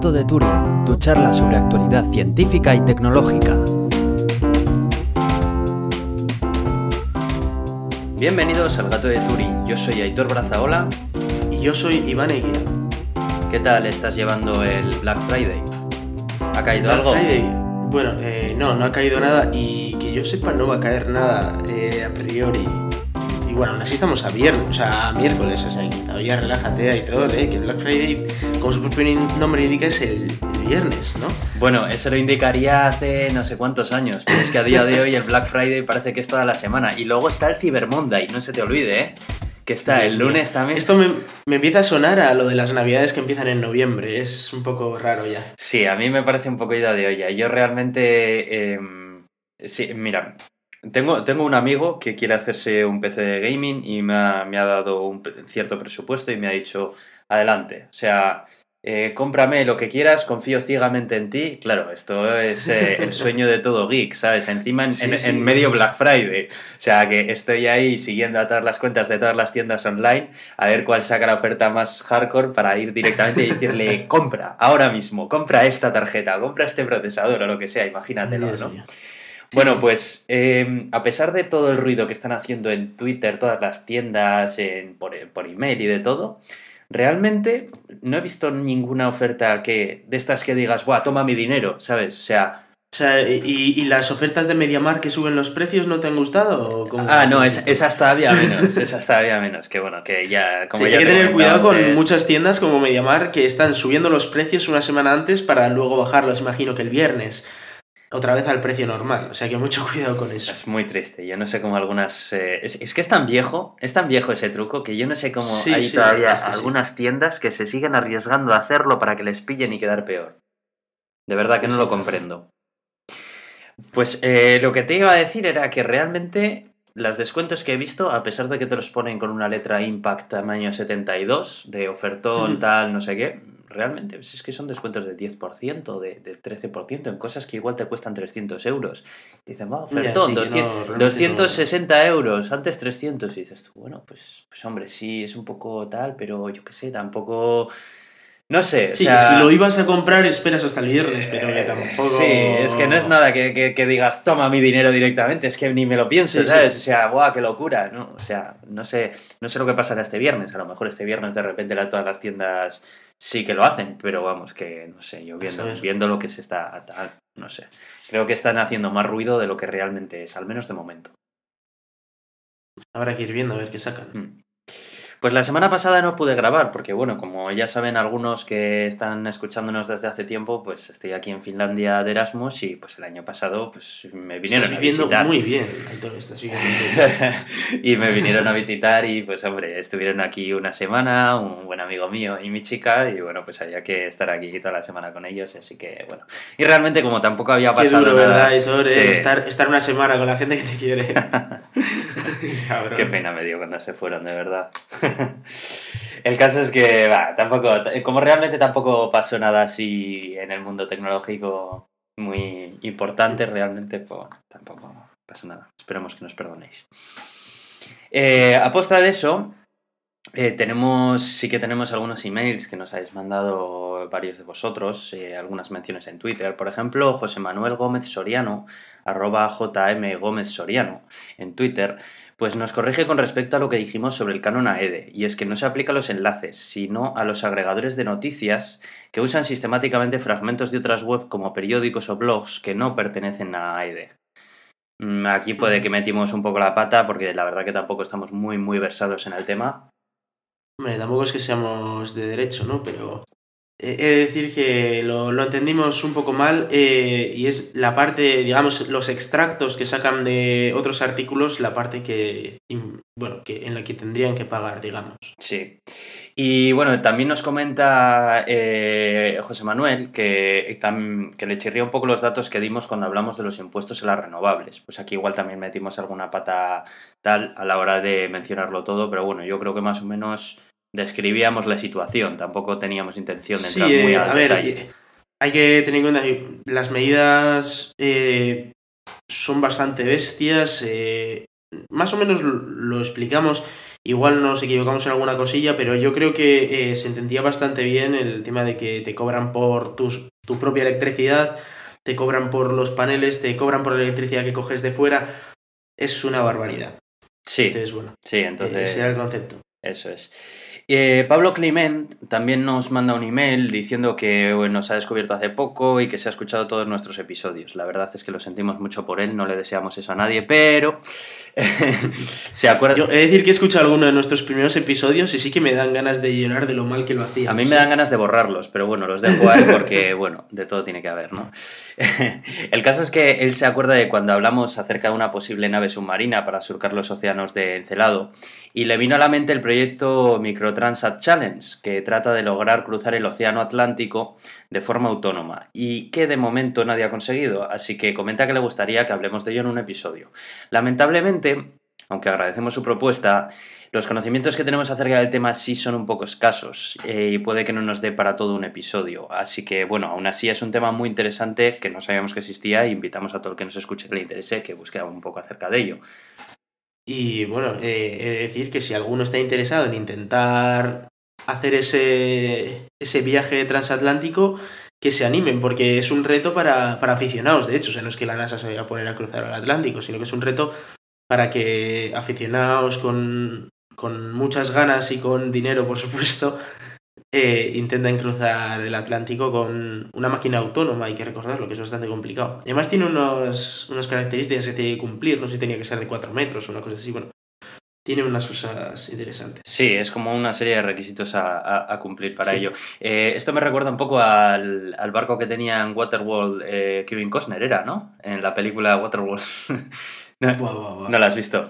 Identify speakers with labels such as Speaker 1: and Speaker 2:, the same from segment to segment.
Speaker 1: Gato de Turing, tu charla sobre actualidad científica y tecnológica. Bienvenidos al Gato de Turing, yo soy Aitor Brazaola.
Speaker 2: Y yo soy Iván Eguía.
Speaker 1: ¿Qué tal estás llevando el Black Friday? ¿Ha caído
Speaker 2: Black
Speaker 1: algo?
Speaker 2: Friday. Bueno, eh, no, no ha caído nada y que yo sepa no va a caer nada eh, a priori. Y bueno, aún así estamos a viernes, o sea, a miércoles, o sea, que todavía relájate y todo, ¿eh? Que Black Friday, como su propio nombre indica, es el, el viernes, ¿no?
Speaker 1: Bueno, eso lo indicaría hace no sé cuántos años, pero es que a día de hoy el Black Friday parece que es toda la semana. Y luego está el Cyber Monday, no se te olvide, ¿eh? Que está el
Speaker 2: Dios mío.
Speaker 1: lunes también.
Speaker 2: Esto me, me empieza a sonar a lo de las navidades que empiezan en noviembre, es un poco raro ya.
Speaker 1: Sí, a mí me parece un poco ida de olla. Yo realmente... eh, sí, mira, tengo, tengo un amigo que quiere hacerse un PC de gaming y me ha, me ha dado un cierto presupuesto y me ha dicho, adelante. O sea, eh, cómprame lo que quieras, confío ciegamente en ti. Claro, esto es eh, el sueño de todo geek, ¿sabes? Encima en,
Speaker 2: Sí,
Speaker 1: en-
Speaker 2: sí.
Speaker 1: en medio Black Friday. O sea, que estoy ahí siguiendo a todas las cuentas de todas las tiendas online a ver cuál saca la oferta más hardcore para ir directamente y decirle, compra, ahora mismo, compra esta tarjeta, compra este procesador o lo que sea, imagínatelo,
Speaker 2: Dios
Speaker 1: ¿no? Bueno, pues eh, a pesar de todo el ruido que están haciendo en Twitter, todas las tiendas, en- por, por email y de todo, realmente no he visto ninguna oferta que de estas que digas, ¡buah, toma mi dinero! ¿Sabes? O sea,
Speaker 2: O sea, ¿y, y las ofertas de MediaMarkt que suben los precios no te han gustado? o
Speaker 1: ah, no, es, esas todavía menos, esas todavía menos, que bueno, que ya, como
Speaker 2: Sí,
Speaker 1: ya
Speaker 2: hay que
Speaker 1: te
Speaker 2: tener cuidado con muchas tiendas como MediaMarkt que están subiendo los precios una semana antes para luego bajarlos, imagino que el viernes. Otra vez al precio normal. O sea que mucho cuidado con eso.
Speaker 1: Es muy triste, yo no sé cómo algunas... eh, es, es que es tan viejo, es tan viejo ese truco que yo no sé cómo
Speaker 2: Sí,
Speaker 1: hay
Speaker 2: sí,
Speaker 1: todavía
Speaker 2: sí.
Speaker 1: algunas tiendas que se siguen arriesgando a hacerlo para que les pillen y quedar peor. De verdad que no lo comprendo. Pues eh, lo que te iba a decir era que realmente las descuentos que he visto, a pesar de que te los ponen con una letra Impact tamaño 72, de ofertón,
Speaker 2: Ujú.
Speaker 1: tal, no sé qué, realmente pues es que son descuentos del 10%, de, del 13%, en cosas que igual te cuestan 300 euros. Dicen, va, ofertón,
Speaker 2: sí, que
Speaker 1: 200,
Speaker 2: no, realmente
Speaker 1: 260 euros, antes 300. Y dices tú, bueno, pues, pues hombre, sí, es un poco tal, pero yo qué sé, tampoco... No sé, o sea,
Speaker 2: que si lo ibas a comprar esperas hasta el viernes, pero que
Speaker 1: eh,
Speaker 2: tampoco...
Speaker 1: Sí, es que no es nada que, que- que digas, toma mi dinero directamente, es que ni me lo pienso,
Speaker 2: Sí, sí.
Speaker 1: ¿sabes? O sea, ¡guau, qué locura! ¿no? O sea, no sé, no sé lo que pasará este viernes. A lo mejor este viernes de repente todas las tiendas sí que lo hacen, pero vamos, que no sé, yo viendo, viendo lo que se está. No sé. Creo que están haciendo más ruido de lo que realmente es, al menos de momento.
Speaker 2: Habrá que ir viendo a ver qué sacan.
Speaker 1: Mm. Pues la semana pasada no pude grabar, porque bueno, como ya saben algunos que están escuchándonos desde hace tiempo, pues estoy aquí en Finlandia de Erasmus y pues el año pasado pues me vinieron
Speaker 2: Estás
Speaker 1: a
Speaker 2: viviendo
Speaker 1: visitar.
Speaker 2: muy bien, Aitor, estás viviendo muy bien.
Speaker 1: y me vinieron a visitar y pues hombre, estuvieron aquí una semana, un buen amigo mío y mi chica y bueno, pues había que estar aquí toda la semana con ellos, así que bueno. Y realmente como tampoco había
Speaker 2: Qué
Speaker 1: pasado
Speaker 2: duro,
Speaker 1: nada...
Speaker 2: ¿verdad, Aitor? eh?
Speaker 1: Sí.
Speaker 2: Estar, estar una semana con la gente que te quiere.
Speaker 1: Qué pena me dio cuando se fueron, de verdad. El caso es que, tampoco, como realmente tampoco pasó nada así en el mundo tecnológico muy importante, realmente, pues tampoco pasó nada. Esperemos que nos perdonéis. Eh, a postra de eso, eh, tenemos, sí que tenemos algunos emails que nos habéis mandado varios de vosotros, eh, algunas menciones en Twitter. Por ejemplo, José Manuel Gómez Soriano, arroba JM Gómez Soriano en Twitter, pues nos corrige con respecto a lo que dijimos sobre el canon AEDE, y es que no se aplica a los enlaces, sino a los agregadores de noticias que usan sistemáticamente fragmentos de otras webs como periódicos o blogs que no pertenecen a AEDE. Mm, Aquí puede que metimos un poco la pata porque la verdad que tampoco estamos muy muy versados en el tema.
Speaker 2: Hombre, tampoco es que seamos de derecho, ¿no? Pero he de decir que lo, lo entendimos un poco mal eh, y es la parte, digamos, los extractos que sacan de otros artículos, la parte que, bueno, que en la que tendrían que pagar, digamos.
Speaker 1: Sí. Y bueno, también nos comenta eh, José Manuel que, tam- que le chirría un poco los datos que dimos cuando hablamos de los impuestos en las renovables. Pues aquí igual también metimos alguna pata tal a la hora de mencionarlo todo, pero bueno, yo creo que más o menos describíamos la situación, tampoco teníamos intención de
Speaker 2: Sí,
Speaker 1: entrar muy
Speaker 2: eh,
Speaker 1: al
Speaker 2: a ver,
Speaker 1: detalle.
Speaker 2: hay que tener en cuenta que las medidas eh, son bastante bestias. eh, más o menos lo, lo explicamos. Igual nos equivocamos en alguna cosilla, pero yo creo que eh, se entendía bastante bien el tema de que te cobran por tus, tu propia electricidad, te cobran por los paneles, te cobran por la electricidad que coges de fuera. Es una barbaridad.
Speaker 1: Sí.
Speaker 2: Entonces, bueno,
Speaker 1: Sí, entonces.
Speaker 2: ese era el concepto.
Speaker 1: Eso es. Eh, Pablo Clement también nos manda un email diciendo que nos ha descubierto hace poco y que se ha escuchado todos nuestros episodios. La verdad es que lo sentimos mucho por él, no le deseamos eso a nadie, pero se acuerda.
Speaker 2: Yo he de decir que he escuchado alguno de nuestros primeros episodios y sí que me dan ganas de llorar de lo mal que lo hacía.
Speaker 1: A mí me dan ganas de borrarlos, pero bueno, los dejo ahí porque, bueno, de todo tiene que haber, ¿no? El caso es que él se acuerda de cuando hablamos acerca de una posible nave submarina para surcar los océanos de Encelado y le vino a la mente el proyecto Microtransat Challenge, que trata de lograr cruzar el Océano Atlántico de forma autónoma y que de momento nadie ha conseguido, así que comenta que le gustaría que hablemos de ello en un episodio. Lamentablemente, aunque agradecemos su propuesta, los conocimientos que tenemos acerca del tema sí son un poco escasos eh, y puede que no nos dé para todo un episodio. Así que, bueno, aún así es un tema muy interesante que no sabíamos que existía e invitamos a todo el que nos escuche que le interese que busque un poco acerca de ello.
Speaker 2: Y bueno, eh, he de decir que si alguno está interesado en intentar hacer ese, ese viaje transatlántico, que se animen, porque es un reto para, para aficionados, de hecho, o sea, no es que la NASA se vaya a poner a cruzar al Atlántico, sino que es un reto para que aficionados con, con muchas ganas y con dinero, por supuesto, eh, intenten cruzar el Atlántico con una máquina autónoma, hay que recordarlo, que es bastante complicado. Además tiene unos, unas características que tiene que cumplir, no sé si tenía que ser de 4 metros o una cosa así, bueno, tiene unas cosas interesantes.
Speaker 1: Sí, es como una serie de requisitos a, a- a cumplir para ello. Eh, esto me recuerda un poco al, al barco que tenía en Waterworld eh, Kevin Costner, ¿era, no? En la película Waterworld. no,
Speaker 2: Buah, buah, buah.
Speaker 1: no la has visto.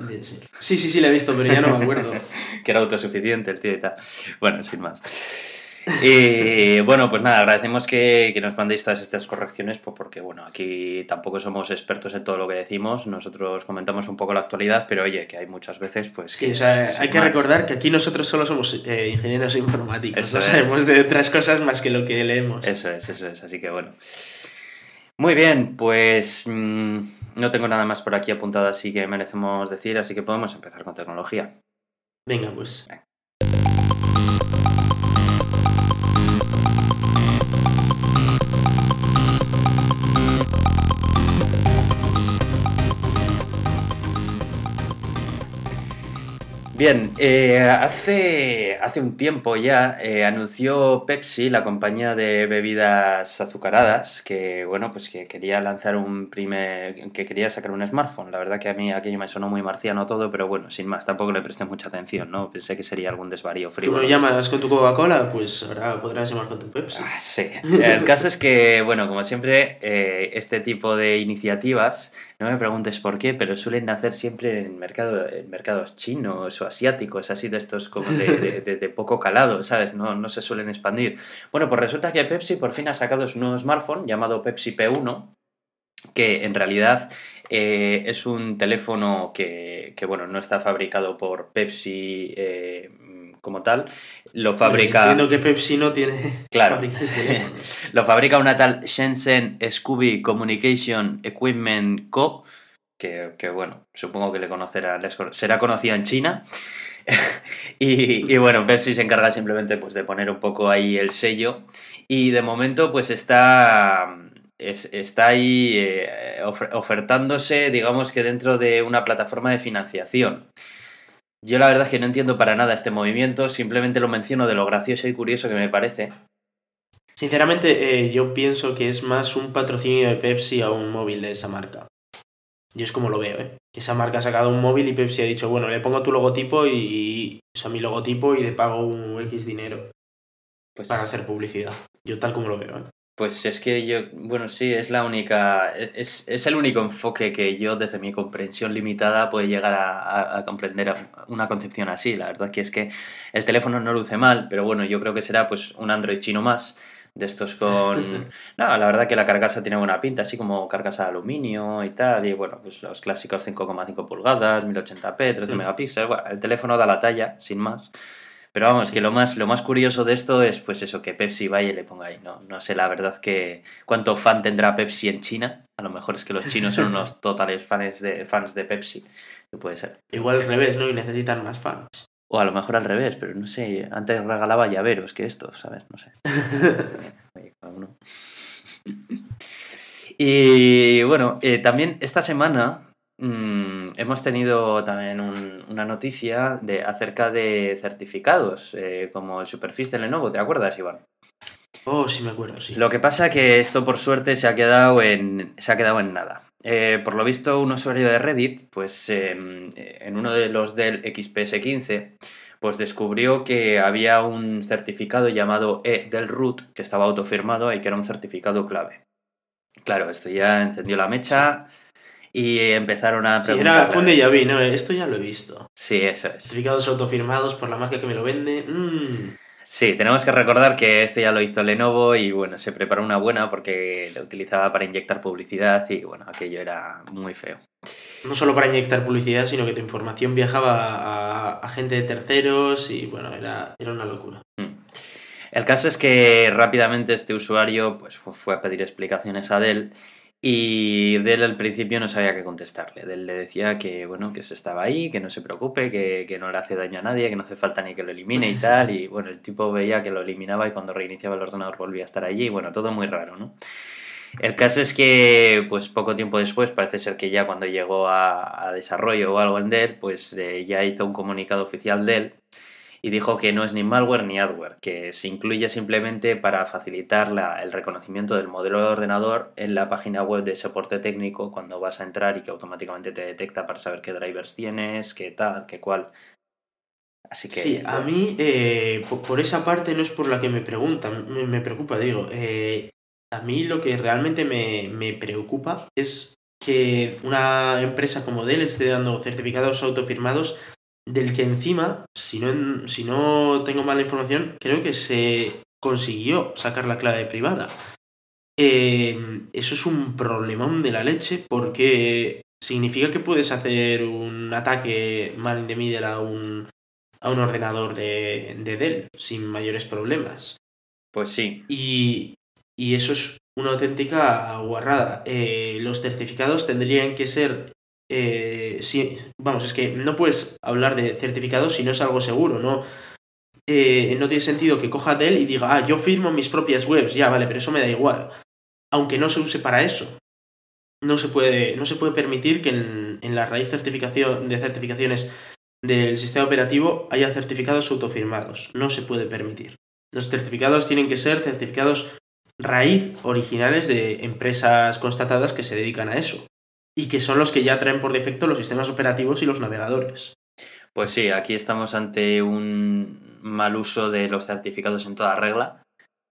Speaker 2: Sí. sí, sí, la he visto, pero ya no me acuerdo.
Speaker 1: que era autosuficiente el tío y tal. Bueno, sin más. Y bueno, pues nada, agradecemos que, que nos mandéis todas estas correcciones, pues porque bueno, aquí tampoco somos expertos en todo lo que decimos, nosotros comentamos un poco la actualidad, pero oye, que hay muchas veces pues
Speaker 2: Sí, o sea, hay que
Speaker 1: más.
Speaker 2: recordar que aquí nosotros solo somos eh, ingenieros informáticos,
Speaker 1: Eso
Speaker 2: no
Speaker 1: es.
Speaker 2: sabemos de otras cosas más que lo que leemos.
Speaker 1: Eso es, eso es, así que bueno. Muy bien, pues mm, no tengo nada más por aquí apuntado así que merecemos decir, así que podemos empezar con tecnología.
Speaker 2: Venga, pues.
Speaker 1: Bien, eh, hace, hace un tiempo ya eh, anunció Pepsi, la compañía de bebidas azucaradas, que bueno, pues que quería lanzar un primer, que quería sacar un smartphone. La verdad que a mí aquello me sonó muy marciano todo, pero bueno, sin más, tampoco le presté mucha atención, ¿no? Pensé que sería algún desvarío
Speaker 2: Tú
Speaker 1: frívolo.
Speaker 2: lo llamas con tu Coca-Cola, pues ahora podrás llamar con tu Pepsi.
Speaker 1: Ah, Sí, el caso es que, bueno, como siempre, eh, este tipo de iniciativas, no me preguntes por qué, pero suelen nacer siempre en, mercado, en mercados chinos o asiáticos, así de estos como de, de- de- de poco calado, ¿sabes? No, no se suelen expandir. Bueno, pues resulta que Pepsi por fin ha sacado su nuevo smartphone llamado Pepsi P1, que en realidad eh, es un teléfono que, que, bueno, no está fabricado por Pepsi eh, como tal, lo fabrica...
Speaker 2: Entiendo que Pepsi no tiene
Speaker 1: Claro. Lo fabrica una tal Shenzhen Scooby Communication Equipment Co. Que, que, bueno, supongo que le conocerá, será conocida en China. y, y, bueno, Pepsi se encarga simplemente pues, de poner un poco ahí el sello. Y de momento, pues está. es- está ahí eh, ofer- ofertándose, digamos que dentro de una plataforma de financiación. Yo la verdad es que no entiendo para nada este movimiento, simplemente lo menciono de lo gracioso y curioso que me parece.
Speaker 2: Sinceramente, eh, yo pienso que es más un patrocinio de Pepsi a un móvil de esa marca. Yo es como lo veo, ¿eh? Que esa marca ha sacado un móvil y Pepsi ha dicho, bueno, le pongo tu logotipo y. O sea, mi logotipo y le pago un X dinero
Speaker 1: Pues,
Speaker 2: para hacer publicidad. Yo tal como lo veo, ¿eh?
Speaker 1: Pues es que yo, bueno, sí, es la única, es, es el único enfoque que yo desde mi comprensión limitada puedo llegar a, a- a comprender una concepción así. La verdad que es que el teléfono no luce mal, pero bueno, yo creo que será pues un Android chino más de estos con... No, la verdad que la carcasa tiene buena pinta, así como carcasa de aluminio y tal, y bueno, pues los clásicos 5,5 pulgadas, 1080p, 13
Speaker 2: Mm.
Speaker 1: megapíxeles, bueno, el teléfono da la talla, sin más. Pero vamos, que lo más, lo más curioso de esto es pues eso, que Pepsi vaya y le ponga ahí. No, no sé la verdad que cuánto fan tendrá Pepsi en China. A lo mejor es que los chinos son unos totales fans de, fans de Pepsi. Que puede ser.
Speaker 2: Igual al revés, ¿no? Y necesitan más fans.
Speaker 1: O a lo mejor al revés, pero no sé, antes regalaba llaveros que estos, ¿sabes? No sé. Oye. Y bueno, eh, también esta semana mm, hemos tenido también un- una noticia de, acerca de certificados, eh, como el Superficie de Lenovo, ¿te acuerdas, Iván?
Speaker 2: Oh, sí me acuerdo, sí.
Speaker 1: Lo que pasa que esto por suerte se ha quedado en, se ha quedado en nada. Eh, por lo visto, un usuario de Reddit, pues eh, en uno de los del XPS15, pues descubrió que había un certificado llamado E del root que estaba autofirmado y que era un certificado clave. Claro, esto ya encendió la mecha y empezaron a
Speaker 2: Sí,
Speaker 1: preguntar.
Speaker 2: era, fue un déjà vu, ¿no? Esto ya lo he visto.
Speaker 1: Sí, eso es.
Speaker 2: Certificados autofirmados por la marca que me lo vende. mm.
Speaker 1: Sí, tenemos que recordar que este ya lo hizo Lenovo y bueno, se preparó una buena porque lo utilizaba para inyectar publicidad y bueno, aquello era muy feo.
Speaker 2: No solo para inyectar publicidad, sino que tu información viajaba a, a gente de terceros y bueno, era, era una locura.
Speaker 1: Mm. El caso es que rápidamente este usuario pues, fu- fue a pedir explicaciones a Dell y Dell al principio no sabía qué contestarle. Dell le decía que bueno, que se estaba ahí, que no se preocupe, que, que no le hace daño a nadie, que no hace falta ni que lo elimine y tal. Y bueno, el tipo veía que lo eliminaba y cuando reiniciaba el ordenador volvía a estar allí. Bueno, todo muy raro, ¿no? El caso es que, pues poco tiempo después, parece ser que ya cuando llegó a, a desarrollo o algo en Dell, pues eh, ya hizo un comunicado oficial Dell y dijo que no es ni malware ni adware, que se incluye simplemente para facilitar la- el reconocimiento del modelo de ordenador en la página web de soporte técnico cuando vas a entrar y que automáticamente te detecta para saber qué drivers tienes, qué tal, qué cual. Así que.
Speaker 2: Sí, a mí, eh, po- por, esa parte no es por la que me preguntan, me, me preocupa, digo. eh, a mí lo que realmente me, me preocupa es que una empresa como Dell esté dando certificados autofirmados del que encima, si no, si no tengo mala información, creo que se consiguió sacar la clave privada. Eh, eso es un problemón de la leche porque significa que puedes hacer un ataque man in the middle a un, a un ordenador de, de Dell sin mayores problemas.
Speaker 1: Pues sí.
Speaker 2: Y, y eso es una auténtica guarrada. Eh, los certificados tendrían que ser... eh, sí, vamos, es que no puedes hablar de certificados si no es algo seguro, ¿no? Eh, no tiene sentido que coja Dell y diga, ah, yo firmo mis propias webs, ya, vale, pero eso me da igual. Aunque no se use para eso. No se puede, no se puede permitir que en, en la raíz certificación, de certificaciones del sistema operativo haya certificados autofirmados. No se puede permitir. Los certificados tienen que ser certificados raíz originales de empresas constatadas que se dedican a eso. Y que son los que ya traen por defecto los sistemas operativos y los navegadores.
Speaker 1: Pues sí, aquí estamos ante un mal uso de los certificados en toda regla.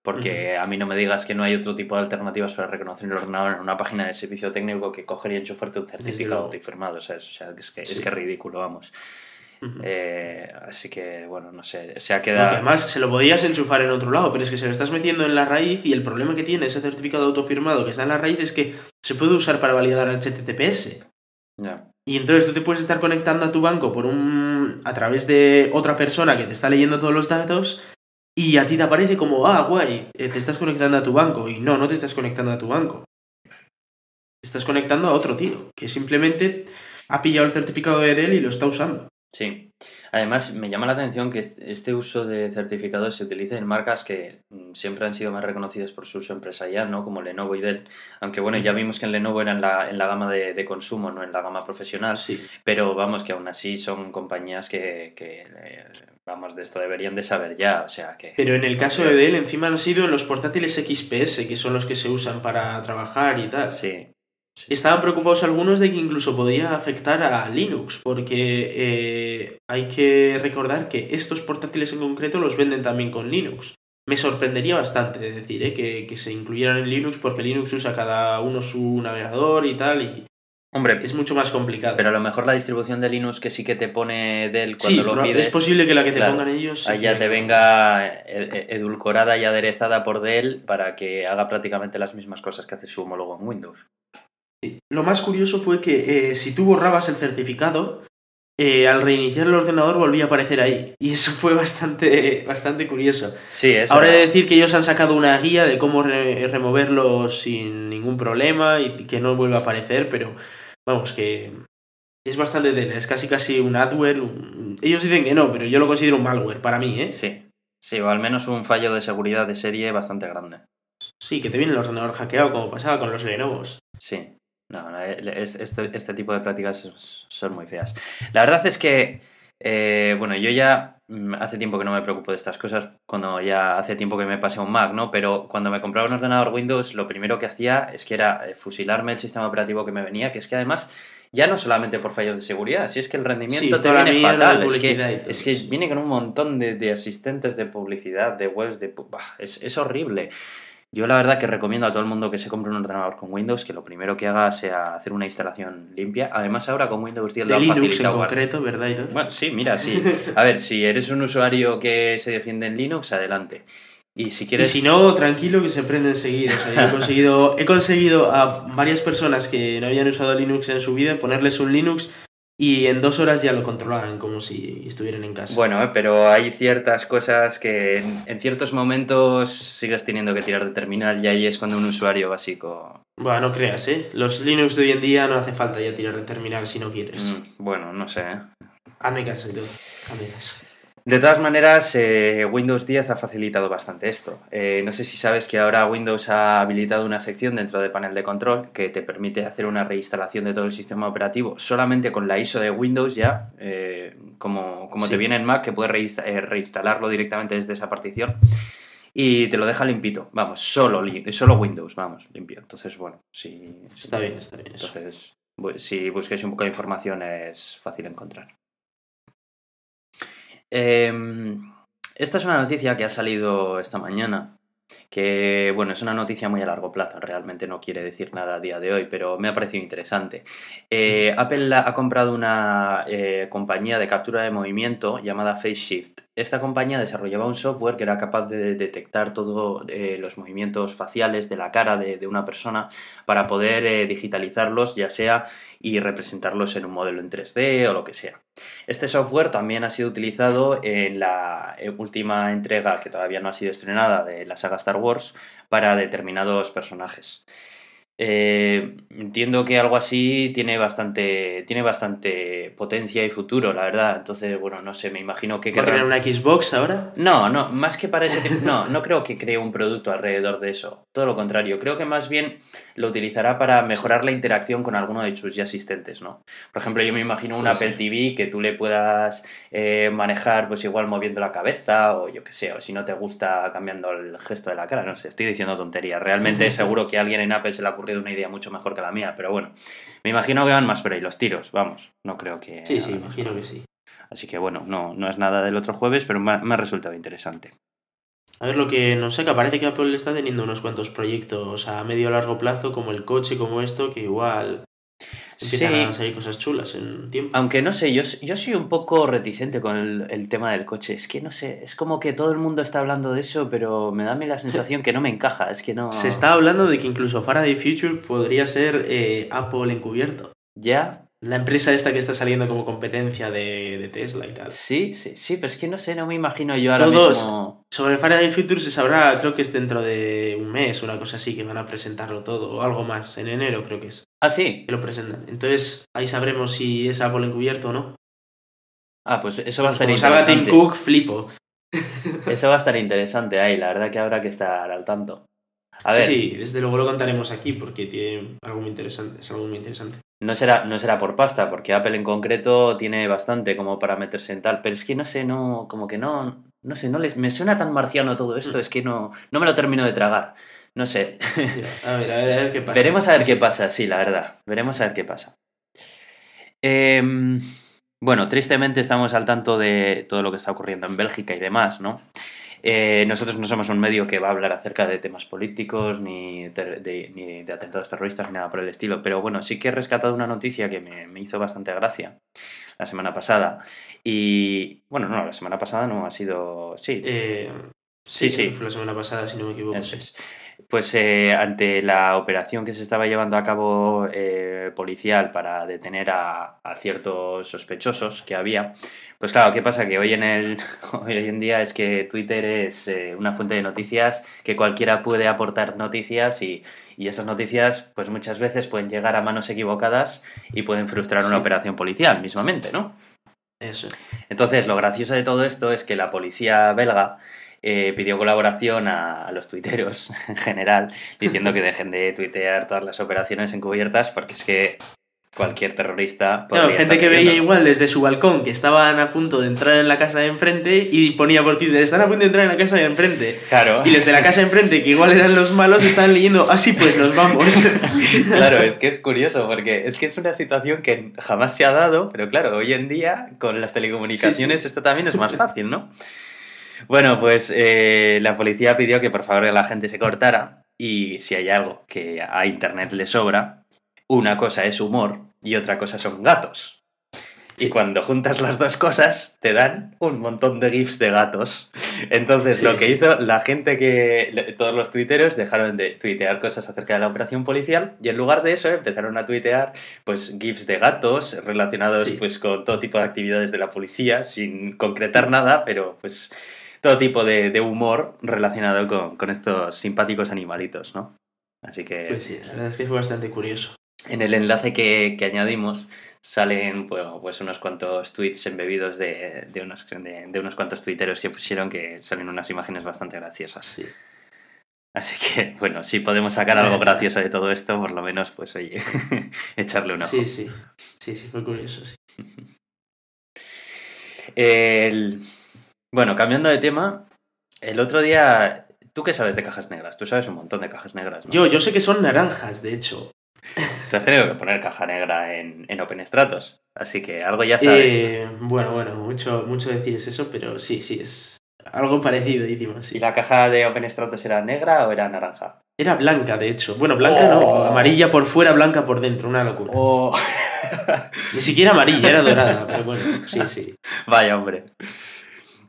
Speaker 1: Porque a mí no me digas que no hay otro tipo de alternativas para reconocer el ordenador en una página de servicio técnico que coger y enchufarte un certificado autofirmado, ¿sabes? O sea, es que, es que es ridículo, vamos. Eh, así que, bueno, no sé, se ha
Speaker 2: Porque
Speaker 1: quedado...
Speaker 2: además se lo podías enchufar en otro lado, pero es que se lo estás metiendo en la raíz y el problema que tiene ese certificado autofirmado que está en la raíz es que se puede usar para validar HTTPS.
Speaker 1: Ya.
Speaker 2: Y entonces tú te puedes estar conectando a tu banco por un a través de otra persona que te está leyendo todos los datos y a ti te aparece como, ah, guay, eh, te estás conectando a tu banco. Y no, no te estás conectando a tu banco. Te estás conectando a otro tío que simplemente ha pillado el certificado de Dell y lo está usando.
Speaker 1: Sí. Además, me llama la atención que est- este uso de certificados se utilice en marcas que mm, siempre han sido más reconocidas por su uso empresarial, ¿no? Como Lenovo y Dell. Aunque bueno, ya vimos que en Lenovo era en la, en la gama de, de consumo, no en la gama profesional.
Speaker 2: Sí.
Speaker 1: Pero vamos, que aún así son compañías que, que, eh, vamos, de esto deberían de saber ya. O sea que...
Speaker 2: Pero en el caso de Dell, encima han sido en los portátiles XPS, que son los que se usan para trabajar y tal.
Speaker 1: Sí.
Speaker 2: Estaban preocupados algunos de que incluso podía afectar a Linux, porque eh, hay que recordar que estos portátiles en concreto los venden también con Linux. Me sorprendería bastante de decir eh, que, que se incluyeran en Linux porque Linux usa cada uno su navegador y tal, y
Speaker 1: Hombre,
Speaker 2: es mucho más complicado.
Speaker 1: pero a lo mejor la distribución de Linux que sí que te pone Dell
Speaker 2: sí,
Speaker 1: cuando lo pides...
Speaker 2: es posible que la que te
Speaker 1: claro,
Speaker 2: pongan ellos...
Speaker 1: allá te venga eh, eh, edulcorada y aderezada por Dell para que haga prácticamente las mismas cosas que hace su homólogo en Windows.
Speaker 2: Lo más curioso fue que eh, si tú borrabas el certificado, eh, al reiniciar el ordenador volvía a aparecer ahí. Y eso fue bastante, bastante curioso.
Speaker 1: Sí, eso.
Speaker 2: Ahora he de decir que ellos han sacado una guía de cómo re- removerlo sin ningún problema y que no vuelva a aparecer, pero vamos, que Es bastante tela, es casi casi un adware. un- Ellos dicen que no, pero yo lo considero un malware para mí, ¿eh?
Speaker 1: Sí. Sí, o al menos un fallo de seguridad de serie bastante grande.
Speaker 2: Sí, que te viene el ordenador hackeado como pasaba con los Lenovo's.
Speaker 1: Sí. No, no, es- este, este tipo de prácticas son muy feas. La verdad es que, eh, bueno, yo ya mm, hace tiempo que no me preocupo de estas cosas, cuando ya hace tiempo que me pasé un Mac, ¿no? Pero cuando me compraba un ordenador Windows, lo primero que hacía es que era eh, fusilarme el sistema operativo que me venía, que es que además, ya no solamente por fallos de seguridad, si es que el rendimiento
Speaker 2: Sí,
Speaker 1: te viene fatal, es que, es que viene con un montón de, de asistentes de publicidad, de webs, de... bah, es, es horrible. Yo la verdad que recomiendo a todo el mundo que se compre un ordenador con Windows que lo primero que haga sea hacer una instalación limpia. Además ahora con Windows 10 lo
Speaker 2: De
Speaker 1: han
Speaker 2: Linux en concreto, ¿verdad? Y todo.
Speaker 1: Bueno, sí, mira, sí. A ver, si eres un usuario que se defiende en Linux, adelante. Y si
Speaker 2: Y
Speaker 1: quieres...
Speaker 2: si no, tranquilo que se prende enseguida. O sea, yo he conseguido, he conseguido a varias personas que no habían usado Linux en su vida ponerles un Linux y en dos horas ya lo controlaban como si estuvieran en casa.
Speaker 1: Bueno, eh, pero hay ciertas cosas que en, en ciertos momentos sigues teniendo que tirar de terminal y ahí es cuando un usuario básico...
Speaker 2: Bueno, no creas, ¿eh? Los Linux de hoy en día no hace falta ya tirar de terminal si no quieres.
Speaker 1: mm, bueno, no sé. ¿eh?
Speaker 2: Hazme caso y todo. Hazme caso.
Speaker 1: De todas maneras, eh, Windows 10 ha facilitado bastante esto. Eh, no sé si sabes que ahora Windows ha habilitado una sección dentro del panel de control que te permite hacer una reinstalación de todo el sistema operativo solamente con la ISO de Windows ya, eh, como, como
Speaker 2: Sí.
Speaker 1: te viene en Mac, que puedes eh, reinstalarlo directamente desde esa partición y te lo deja limpito. Vamos, solo, li- solo Windows, vamos, limpio. Entonces, bueno, si,
Speaker 2: Está bien, está bien
Speaker 1: entonces, si busquéis un poco de información es fácil encontrar. Em, esta es una noticia que ha salido esta mañana, que bueno, es una noticia muy a largo plazo, realmente no quiere decir nada a día de hoy, pero me ha parecido interesante. Eh, Apple ha comprado una eh, compañía de captura de movimiento llamada FaceShift. Esta compañía desarrollaba un software que era capaz de detectar todos los movimientos faciales de la cara de, de una persona para poder eh, digitalizarlos, ya sea y representarlos en un modelo en 3D o lo que sea. Este software también ha sido utilizado en la eh, última entrega, que todavía no ha sido estrenada, de la saga Star Wars, para determinados personajes. Eh, entiendo que algo así tiene bastante, tiene bastante potencia y futuro, la verdad. Entonces, bueno, no sé, me imagino que
Speaker 2: ¿Va crear una Xbox ahora?
Speaker 1: no, no, más que para ese tipo, no, no creo que cree un producto alrededor de eso. Todo lo contrario, creo que más bien lo utilizará para mejorar la interacción con alguno de sus ya asistentes, ¿no? Por ejemplo, yo me imagino un Apple
Speaker 2: ser.
Speaker 1: TV que tú le puedas eh, manejar, pues igual moviendo la cabeza o yo qué sé, o si no te gusta cambiando el gesto de la cara, no sé, estoy diciendo tonterías. Realmente seguro que a alguien en Apple se le ha ocurrido una idea mucho mejor que la mía, pero bueno, me imagino que van más por ahí los tiros, vamos, no creo que...
Speaker 2: Sí, sí, imagino que sí.
Speaker 1: Así que bueno, no, no es nada del otro jueves, pero me ha, me ha resultado interesante.
Speaker 2: A ver lo que nos saca. Parece que Apple está teniendo unos cuantos proyectos a medio o largo plazo, como el coche, como esto, que igual empiezan
Speaker 1: Sí.
Speaker 2: a salir cosas chulas en tiempo.
Speaker 1: Aunque no sé, yo, yo soy un poco reticente con el, el tema del coche. Es que no sé, es como que todo el mundo está hablando de eso, pero me da a mí la sensación que no me encaja. Es que no.
Speaker 2: Se está hablando de que incluso Faraday Future podría ser eh, Apple encubierto.
Speaker 1: Ya,
Speaker 2: La empresa esta que está saliendo como competencia de, de Tesla y tal.
Speaker 1: sí, sí, sí, pero es que no sé, no me imagino yo ahora
Speaker 2: Todos.
Speaker 1: mismo.
Speaker 2: Sobre Faraday Future se sabrá, creo que es dentro de un mes, una cosa así, que van a presentarlo todo, o algo más, en enero creo que es,
Speaker 1: Ah, sí.
Speaker 2: que lo presentan. Entonces ahí sabremos si es Apple encubierto o no.
Speaker 1: Ah, pues eso va a estar
Speaker 2: Como salga Tim
Speaker 1: interesante.
Speaker 2: Cook, flipo.
Speaker 1: Eso va a estar interesante ahí, la verdad que habrá que estar al tanto. A ver,
Speaker 2: Sí, sí, desde luego lo contaremos aquí porque tiene algo muy interesante, es algo muy interesante.
Speaker 1: No será, no será por pasta, porque Apple en concreto tiene bastante como para meterse en tal, pero es que no sé, no, como que no, no sé, no les, me suena tan marciano todo esto,
Speaker 2: Mm.
Speaker 1: es que no, no me lo termino de tragar. No sé.
Speaker 2: A ver, a ver, a ver qué pasa.
Speaker 1: Veremos a ver qué pasa, sí, la verdad. Veremos a ver qué pasa. Em, bueno, tristemente estamos al tanto de todo lo que está ocurriendo en Bélgica y demás, ¿no? Eh, nosotros no somos un medio que va a hablar acerca de temas políticos, ni de, de- ni de atentados terroristas, ni nada por el estilo, pero bueno, sí que he rescatado una noticia que me, me hizo bastante gracia la semana pasada. Y bueno, no, la semana pasada no ha sido. Sí,
Speaker 2: Eh,
Speaker 1: Sí,
Speaker 2: sí,
Speaker 1: sí.
Speaker 2: Fue la semana pasada, si no me equivoco.
Speaker 1: Eso es. Pues eh, ante la operación que se estaba llevando a cabo eh, policial para detener a, a, ciertos sospechosos que había, pues claro, ¿qué pasa? Que hoy en, el, hoy en día es que Twitter es eh, una fuente de noticias que cualquiera puede aportar noticias y, y, esas noticias pues muchas veces pueden llegar a manos equivocadas y pueden frustrar una sí. operación policial mismamente, ¿no?
Speaker 2: Eso.
Speaker 1: Entonces, lo gracioso de todo esto es que la policía belga eh, pidió colaboración a, a, los tuiteros en general, diciendo que dejen de tuitear todas las operaciones encubiertas, porque es que cualquier terrorista.
Speaker 2: Claro, gente que veía igual desde su balcón que estaban a punto de entrar en la casa de enfrente y ponía por Twitter, están a punto de entrar en la casa de enfrente.
Speaker 1: Claro.
Speaker 2: Y los de la casa de enfrente, que igual eran los malos, estaban leyendo, así ah, pues nos vamos.
Speaker 1: claro, es que es curioso, porque es que es una situación que jamás se ha dado, pero claro, hoy en día con las telecomunicaciones sí, sí. esto también es más fácil, ¿no? Bueno, pues eh, la policía pidió que por favor la gente se cortara y si hay algo que a Internet le sobra, una cosa es humor y otra cosa son gatos. Y cuando juntas las dos cosas, te dan un montón de GIFs de gatos. Entonces, sí, lo que sí. hizo la gente que. Todos los tuiteros dejaron de tuitear cosas acerca de la operación policial y en lugar de eso empezaron a tuitear pues GIFs de gatos relacionados sí. pues con todo tipo de actividades de la policía, sin concretar nada, pero pues todo tipo de, de humor relacionado con, con, estos simpáticos animalitos, ¿no? Así que.
Speaker 2: Pues sí, la verdad es que fue bastante curioso.
Speaker 1: En el enlace que, que añadimos salen bueno, pues unos cuantos tweets embebidos de, de, unos, de, de, unos cuantos tuiteros que pusieron que salen unas imágenes bastante graciosas.
Speaker 2: Sí.
Speaker 1: Así que, bueno, si podemos sacar algo gracioso de todo esto, por lo menos, pues oye, echarle una.
Speaker 2: Sí, sí. Sí, sí, fue curioso, sí.
Speaker 1: El... Bueno, cambiando de tema, el otro día. ¿Tú qué sabes de cajas negras? Tú sabes un montón de cajas negras. ¿no?
Speaker 2: Yo, yo sé que son naranjas, de hecho.
Speaker 1: Tú has tenido que poner caja negra en, en Open Stratos, así que algo ya sabes.
Speaker 2: Eh, bueno, bueno, mucho, mucho decir es eso, pero sí, sí, es algo parecido, hicimos. Sí.
Speaker 1: ¿Y la caja de Open Stratos era negra o era naranja?
Speaker 2: Era blanca, de hecho. Bueno, blanca oh. no, amarilla por fuera, blanca por dentro, una locura.
Speaker 1: Oh.
Speaker 2: Ni siquiera amarilla, era dorada, pero bueno, sí, sí.
Speaker 1: Vaya, hombre.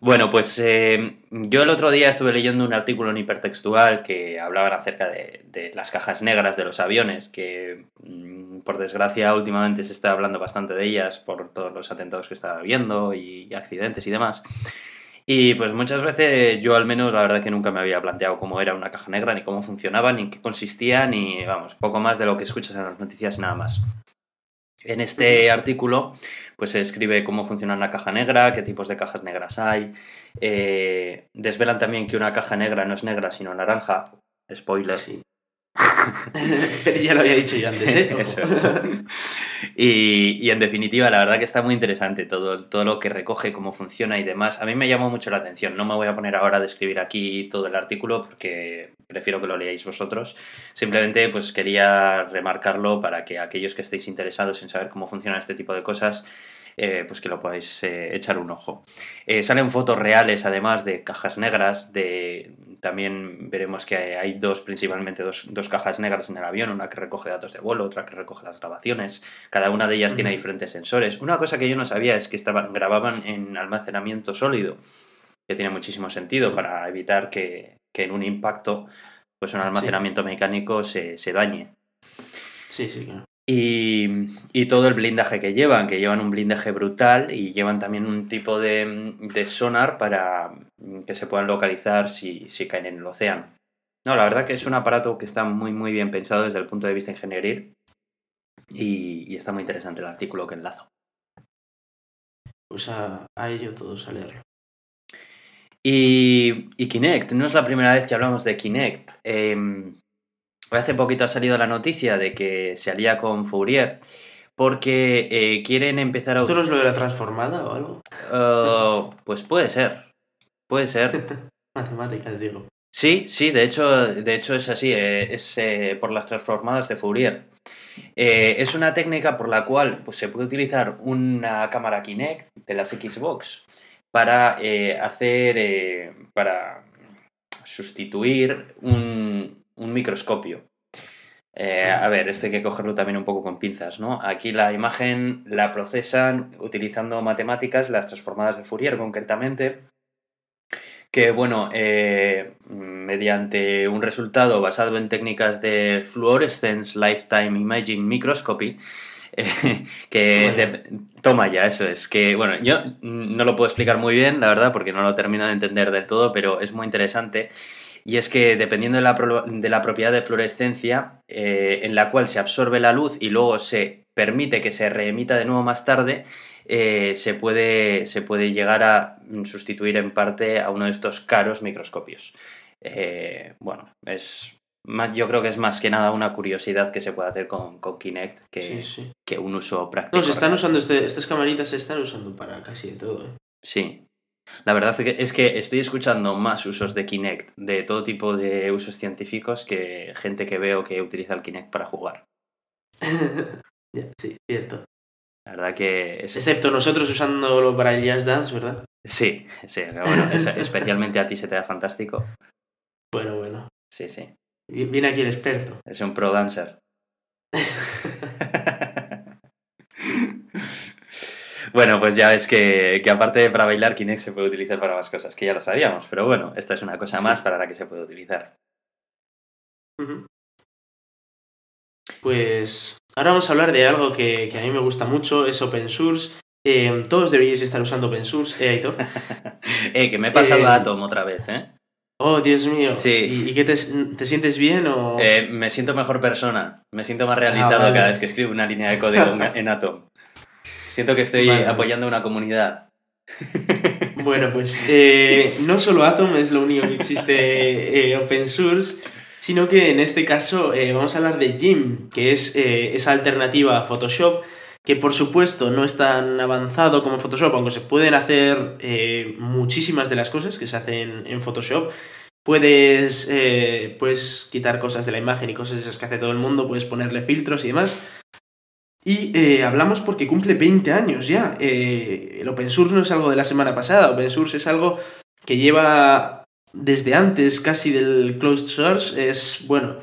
Speaker 1: Bueno, pues eh, yo el otro día estuve leyendo un artículo en hipertextual que hablaban acerca de, las cajas negras de los aviones, que mm, por desgracia últimamente se está hablando bastante de ellas por todos los atentados que está habiendo y, accidentes y demás. Y pues muchas veces yo al menos la verdad que nunca me había planteado cómo era una caja negra, ni cómo funcionaba, ni qué consistía, ni vamos, poco más de lo que escuchas en las noticias nada más. En este artículo pues se escribe cómo funciona una caja negra, qué tipos de cajas negras hay. Eh, desvelan también que una caja negra no es negra sino naranja. Spoiler.
Speaker 2: Sí. Pero ya lo había dicho yo antes, ¿eh?
Speaker 1: eso. Y, en definitiva, la verdad que está muy interesante todo, todo lo que recoge, cómo funciona y demás. A mí me llamó mucho la atención. No me voy a poner ahora a describir aquí todo el artículo porque prefiero que lo leáis vosotros. Simplemente pues quería remarcarlo para que aquellos que estéis interesados en saber cómo funcionan este tipo de cosas eh, pues que lo podáis eh, echar un ojo. Eh, salen fotos reales, además de cajas negras, de también veremos que hay dos, principalmente dos, dos, cajas negras en el avión, una que recoge datos de vuelo, otra que recoge las grabaciones. Cada una de ellas mm. tiene diferentes sensores. Una cosa que yo no sabía es que estaban, grababan en almacenamiento sólido, que tiene muchísimo sentido para evitar que, que en un impacto pues un almacenamiento sí. mecánico se, se dañe.
Speaker 2: Sí, sí, claro.
Speaker 1: Y, y, todo el blindaje que llevan, que llevan un blindaje brutal y llevan también un tipo de, de sonar para que se puedan localizar si, si, caen en el océano. No, la verdad que es un aparato que está muy muy bien pensado desde el punto de vista ingenieril y, y está muy interesante el artículo que enlazo.
Speaker 2: Pues a, a ello todos a leerlo.
Speaker 1: Y, y, Kinect, no es la primera vez que hablamos de Kinect. Eh, Hace poquito ha salido la noticia de que se alía con Fourier porque eh, quieren empezar a...
Speaker 2: ¿Esto no es lo de la transformada o algo?
Speaker 1: Uh, pues puede ser. Puede ser.
Speaker 2: Matemáticas, digo.
Speaker 1: Sí, sí, de hecho, de hecho es así, eh, es eh, por las transformadas de Fourier. Es una técnica por la cual pues, se puede utilizar una cámara Kinect de las Xbox para hacer, para sustituir un, un microscopio. Eh, a ver, esto hay que cogerlo también un poco con pinzas, ¿no? Aquí la imagen la procesan utilizando matemáticas, las transformadas de Fourier concretamente, que, bueno, eh, mediante un resultado basado en técnicas de Fluorescence Lifetime Imaging Microscopy, eh, que toma ya, eso es. Que bueno, yo no lo puedo explicar muy bien, la verdad, porque no lo termino de entender del todo, pero es muy interesante. Y es que dependiendo de la, de la propiedad de fluorescencia, eh, en la cual se absorbe la luz y luego se permite que se reemita de nuevo más tarde, eh, se, puede, se puede llegar a sustituir en parte a uno de estos caros microscopios. bueno, es yo creo que es más que nada una curiosidad que se puede hacer con, con Kinect que, que, un uso práctico.
Speaker 2: No, se están usando, este, estas camaritas se están usando para casi todo. ¿eh?
Speaker 1: Sí. La verdad es que estoy escuchando más usos de Kinect, de todo tipo de usos científicos, que gente que veo que utiliza el Kinect para jugar.
Speaker 2: sí, cierto.
Speaker 1: La verdad que...
Speaker 2: Excepto nosotros usándolo para el Jazz Dance, ¿verdad?
Speaker 1: Sí, sí, bueno, especialmente a ti se te da fantástico.
Speaker 2: Bueno, bueno.
Speaker 1: Sí, sí.
Speaker 2: Viene aquí el experto.
Speaker 1: Es un pro dancer. bueno, pues ya ves que, aparte de para bailar, Kinect se puede utilizar para más cosas, que ya lo sabíamos, pero bueno, esta es una cosa más para la que se puede utilizar.
Speaker 2: Pues ahora vamos a hablar de algo que, a mí me gusta mucho, es open source. Eh, todos deberíais estar usando open source, ¿eh, Aitor?
Speaker 1: eh, que me he pasado a eh, Atom otra vez, ¿eh?
Speaker 2: Oh, Dios mío. Sí. ¿Y, qué te, sientes bien o...?
Speaker 1: Eh, me siento mejor persona. Me siento más realizado ah, cada vez que escribo una línea de código en Atom. Siento que estoy apoyando una comunidad.
Speaker 2: Bueno, pues eh, no solo Atom es lo único que existe eh, open source, sino que en este caso vamos a hablar de Jim, que es esa alternativa a Photoshop que por supuesto no es tan avanzado como Photoshop, aunque se pueden hacer eh, muchísimas de las cosas que se hacen en Photoshop. Puedes, eh, puedes quitar cosas de la imagen y cosas esas que hace todo el mundo, puedes ponerle filtros y demás. Y eh, hablamos porque cumple 20 años ya. el open source no es algo de la semana pasada, open source es algo que lleva desde antes casi del closed source. Es, bueno,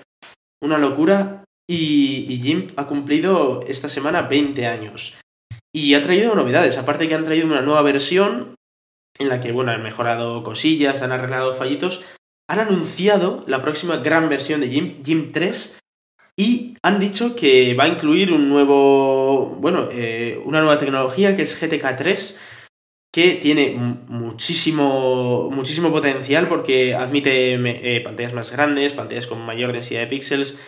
Speaker 2: una locura y, Jim ha cumplido esta semana 20 años. Y ha traído novedades, aparte que han traído una nueva versión en la que, bueno, han mejorado cosillas, han arreglado fallitos. Han anunciado la próxima gran versión de Jim, Jim 3, y han dicho que va a incluir un nuevo, bueno, eh, una nueva tecnología que es GTK 3, que tiene muchísimo, muchísimo potencial porque admite eh, pantallas más grandes, pantallas con mayor densidad de píxeles,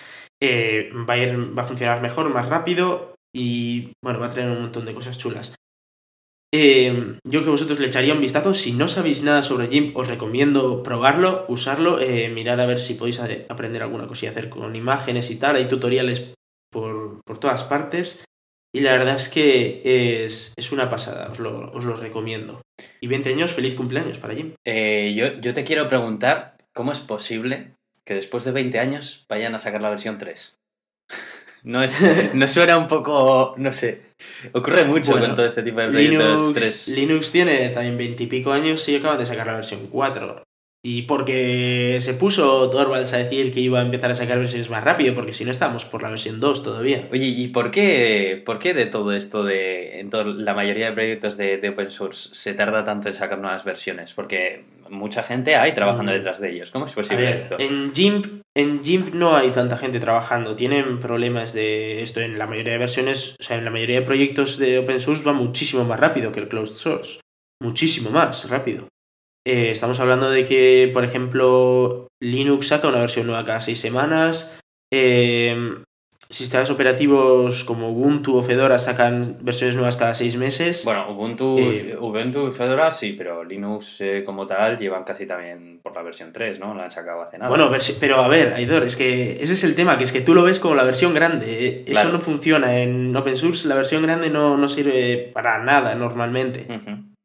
Speaker 2: eh, va, a va a funcionar mejor, más rápido y bueno, va a traer un montón de cosas chulas. Eh, yo que vosotros le echaría un vistazo. Si no sabéis nada sobre GIMP, os recomiendo probarlo, usarlo, eh, mirar a ver si podéis aprender alguna cosilla hacer con imágenes y tal. Hay tutoriales por, todas partes. Y la verdad es que es, una pasada, os lo, os recomiendo. Y 20 años, feliz cumpleaños para Jim.
Speaker 1: yo, yo te quiero preguntar, ¿cómo es posible que después de 20 años vayan a sacar la versión 3. no, es, no suena un poco, no sé, ocurre mucho con todo este tipo de proyectos
Speaker 2: Linux, Linux tiene también 20 y pico años y acaban de sacar la versión 4. Y porque se puso Torvalds a decir que iba a empezar a sacar versiones más rápido, porque si no estamos por la versión 2 todavía.
Speaker 1: Oye, ¿y por qué, por qué de todo esto de en la mayoría de proyectos de, de, open source se tarda tanto en sacar nuevas versiones? Porque mucha gente hay trabajando mm. detrás de ellos. ¿Cómo es posible esto?
Speaker 2: En GIMP, en GIMP no hay tanta gente trabajando. Tienen problemas de esto en la mayoría de versiones, o sea, en la mayoría de proyectos de open source va muchísimo más rápido que el closed source. Muchísimo más rápido. Eh, estamos hablando de que, por ejemplo, Linux saca una versión nueva cada seis semanas. Eh, sistemas operativos como Ubuntu o Fedora sacan versiones nuevas cada seis meses.
Speaker 1: Bueno, Ubuntu, eh, Ubuntu y Fedora sí, pero Linux como tal llevan casi también por la versión 3, ¿no? La han sacado hace nada.
Speaker 2: Bueno, pero a ver, Aidor, es que ese es el tema, que es que tú lo ves como la versión grande. Eso no funciona. En open source la versión grande no, no sirve para nada normalmente.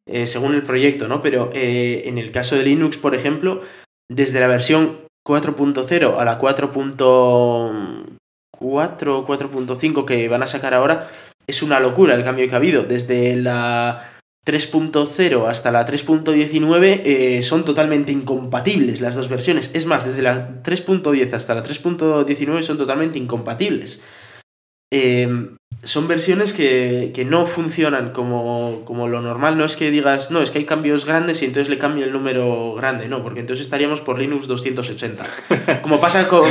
Speaker 2: Eh, según el proyecto, ¿no? Pero eh, en el caso de Linux, por ejemplo, desde la versión 4.0 a la 4.4 4.5 que van a sacar ahora, es una locura el cambio que ha habido. Desde la 3.0 hasta la 3.19 eh, son totalmente incompatibles las dos versiones. Es más, desde la 3.10 hasta la 3.19 son totalmente incompatibles. Son versiones que, que no funcionan como, como, lo normal. No es que digas, no, es que hay cambios grandes y entonces le cambio el número grande, no, porque entonces estaríamos por Linux 280. Como pasa con,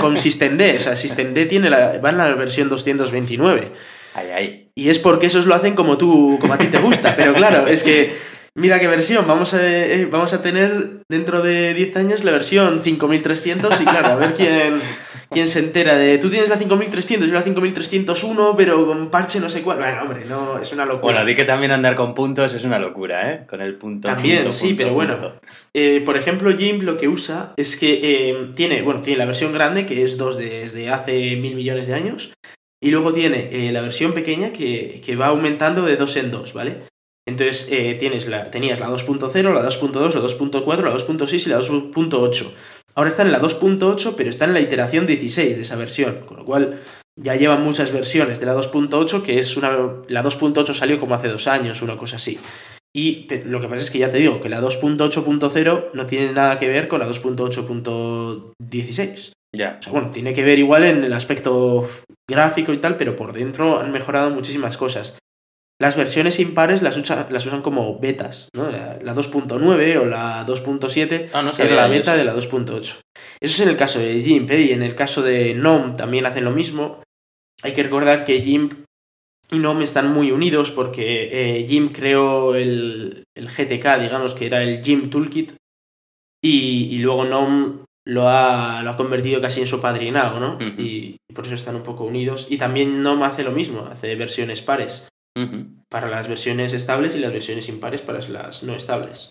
Speaker 2: con SystemD, o sea, SystemD tiene la, va en la versión 229.
Speaker 1: Ay, ay.
Speaker 2: Y es porque esos lo hacen como tú, como a ti te gusta. Pero claro, es que mira qué versión, vamos a, eh, vamos a tener dentro de 10 años la versión 5300 y claro, a ver quién, quién se entera de, tú tienes la 5300 y la 5301, pero con parche no sé cuál. Bueno, hombre, no, es una locura.
Speaker 1: Bueno, di que también andar con puntos es una locura, ¿eh? Con el punto.
Speaker 2: También, sí, pero bueno. Eh, por ejemplo, Jim lo que usa es que eh, tiene, bueno, tiene la versión grande, que es 2 desde hace mil millones de años, y luego tiene la versión pequeña que, que va aumentando de 2 en 2, ¿vale? Entonces eh, tienes la, tenías la 2.0, la 2.2, la 2.4, la 2.6 y la 2.8. Ahora está en la 2.8, pero está en la iteración 16 de esa versión, con lo cual ya llevan muchas versiones de la 2.8, que es una... La 2.8 salió como hace dos años, una cosa así. Y lo que pasa es que ya te digo que la 2.8.0 no tiene nada que ver con la 2.8.16.
Speaker 1: Ya.
Speaker 2: O sea, bueno, tiene que ver igual en el aspecto gráfico y tal, pero por dentro han mejorado muchísimas cosas. Las versiones impares las, las usan como betas, ¿no? La, 2.9 o la 2.7
Speaker 1: ah, no
Speaker 2: es la beta de la 2.8. Eso es en el caso de GIMP, ¿eh? y en el caso de NOM también hacen lo mismo. Hay que recordar que GIMP y NOM están muy unidos porque eh, GIMP creó el, GTK, digamos que era el GIMP Toolkit, y, luego NOM lo ha, lo ha, convertido casi en su padrinado, ¿no? Y por eso están un poco unidos. Y también NOM hace lo mismo, hace versiones pares para las versiones estables y las versiones impares para las no estables.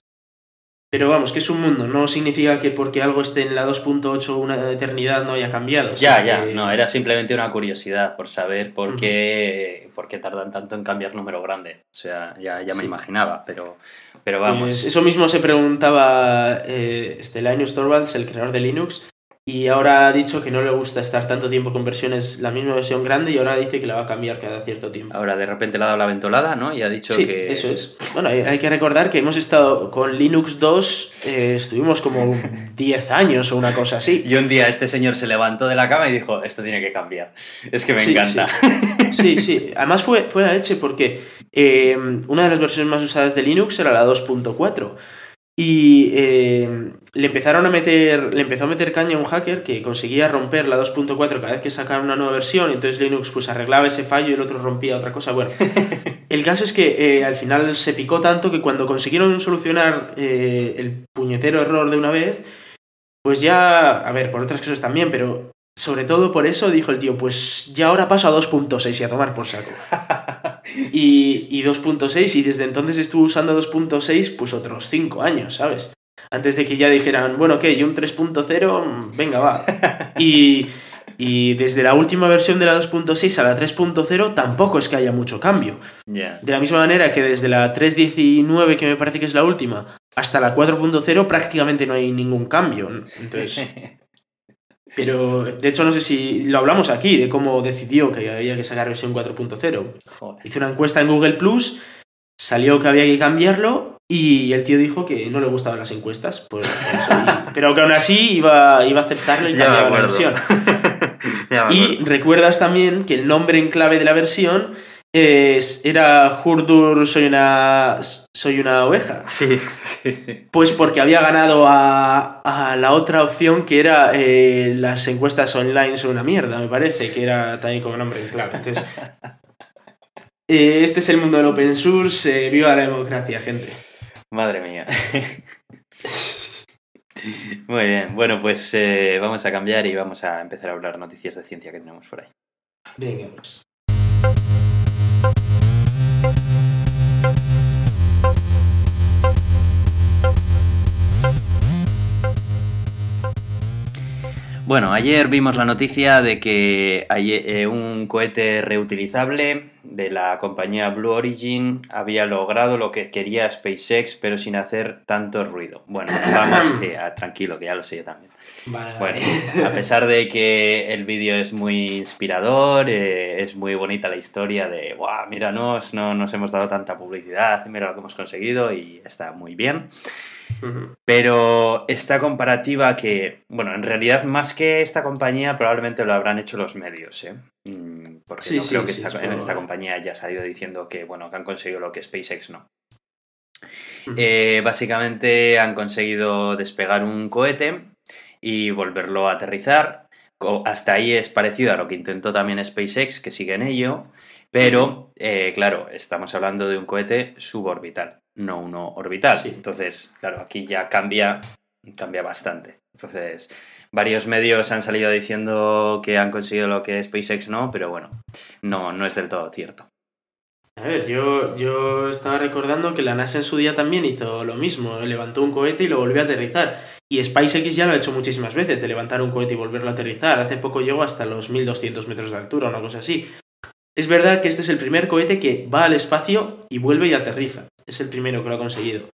Speaker 2: Pero vamos, que es un mundo, no significa que porque algo esté en la 2.8 una eternidad no haya cambiado.
Speaker 1: Ya, ya, no, era simplemente una curiosidad por saber por qué, por qué tardan tanto en cambiar número grande. O sea, ya, ya me imaginaba, pero, pero vamos.
Speaker 2: Pues eso mismo se preguntaba eh, este Torvalds, el creador de Linux, y ahora ha dicho que no le gusta estar tanto tiempo con versiones, la misma versión grande, y ahora dice que la va a cambiar cada cierto tiempo.
Speaker 1: Ahora de repente le ha dado la ventolada, ¿no? Y ha dicho
Speaker 2: sí,
Speaker 1: que.
Speaker 2: Eso es. Bueno, hay que recordar que hemos estado con Linux 2, eh, estuvimos como 10 años o una cosa así.
Speaker 1: Y un día este señor se levantó de la cama y dijo: Esto tiene que cambiar. Es que me encanta.
Speaker 2: Sí. sí, Además fue, fue la leche porque eh, una de las versiones más usadas de Linux era la 2.4. Y eh, le empezaron a meter, le empezó a meter caña a un hacker que conseguía romper la 2.4 cada vez que sacaba una nueva versión, entonces Linux pues arreglaba ese fallo y el otro rompía otra cosa. Bueno, el caso es que eh, al final se picó tanto que cuando consiguieron solucionar eh, el puñetero error de una vez, pues ya, a ver, por otras cosas también, pero sobre todo por eso dijo el tío, pues ya ahora paso a 2.6 y a tomar por saco. y, y 2.6 y desde entonces estuvo usando 2.6 pues otros 5 años, ¿sabes? Antes de que ya dijeran, bueno, ¿qué? ¿Y un 3.0? Venga, va. Y, y desde la última versión de la 2.6 a la 3.0 tampoco es que haya mucho cambio. De la misma manera que desde la 3.19, que me parece que es la última, hasta la 4.0 prácticamente no hay ningún cambio. Entonces... Pero de hecho no sé si lo hablamos aquí de cómo decidió que había que sacar versión 4.0. Hizo una encuesta en Google Plus, salió que había que cambiarlo y el tío dijo que no le gustaban las encuestas. pero que aún así iba, iba a acertarlo y cambiaba la versión. y recuerdas también que el nombre en clave de la versión es, era Hurdur, soy una, soy una oveja.
Speaker 1: Sí,
Speaker 2: Pues porque había ganado a, a la otra opción que era eh, las encuestas online son una mierda, me parece, que era también como nombre clave. Entonces, eh, este es el mundo del open source, eh, viva la democracia, gente.
Speaker 1: Madre mía. Muy bien, bueno, pues vamos a cambiar y vamos a empezar a hablar noticias de ciencia que tenemos por ahí.
Speaker 2: Venga, pues.
Speaker 1: Bueno, ayer vimos la noticia de que eh, un cohete reutilizable de la compañía Blue Origin había logrado lo que quería SpaceX, pero sin hacer tanto ruido. Bueno, vamos, ah, tranquilo, que ya lo sé yo también. bueno, a pesar de que el vídeo es muy inspirador, eh, es muy bonita la historia de, wow, míranos, no nos hemos dado tanta publicidad, mira lo que hemos conseguido y está muy bien. Pero esta comparativa que, bueno, en realidad más que esta compañía probablemente lo habrán hecho los medios, ¿eh? Mm, Porque
Speaker 2: Sí, sí,
Speaker 1: creo que
Speaker 2: sí,
Speaker 1: esta,
Speaker 2: es
Speaker 1: en esta compañía ya se ha ido diciendo que, bueno, que han conseguido lo que SpaceX no. Eh, básicamente han conseguido despegar un cohete y volverlo a aterrizar. Hasta ahí es parecido a lo que intentó también SpaceX, que sigue en ello. Pero, eh, claro, estamos hablando de un cohete suborbital, no uno orbital.
Speaker 2: Sí.
Speaker 1: Entonces, claro, aquí ya cambia, cambia bastante. Entonces, varios medios han salido diciendo que han conseguido lo que SpaceX no, pero bueno, no, no es del todo cierto.
Speaker 2: A ver, yo, yo estaba recordando que la NASA en su día también hizo lo mismo, levantó un cohete y lo volvió a aterrizar. Y SpaceX ya lo ha hecho muchísimas veces, de levantar un cohete y volverlo a aterrizar. Hace poco llegó hasta los 1200 metros de altura, una cosa así. Es verdad que este es el primer cohete que va al espacio y vuelve y aterriza. Es el primero que lo ha conseguido.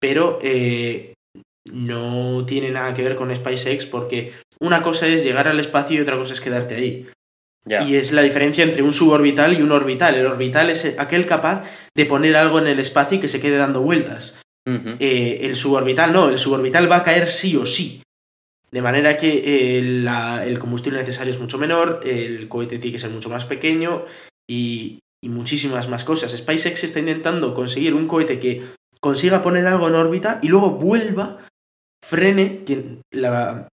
Speaker 2: Pero eh, no tiene nada que ver con SpaceX porque una cosa es llegar al espacio y otra cosa es quedarte ahí. Y es la diferencia entre un suborbital y un orbital. El orbital es aquel capaz de poner algo en el espacio y que se quede dando vueltas. Eh, el suborbital no, el suborbital va a caer sí o sí. De manera que eh, la- el combustible necesario es mucho menor, el cohete tiene que ser mucho más pequeño y, y muchísimas más cosas. SpaceX está intentando conseguir un cohete que consiga poner algo en órbita y luego vuelva, frene, que la,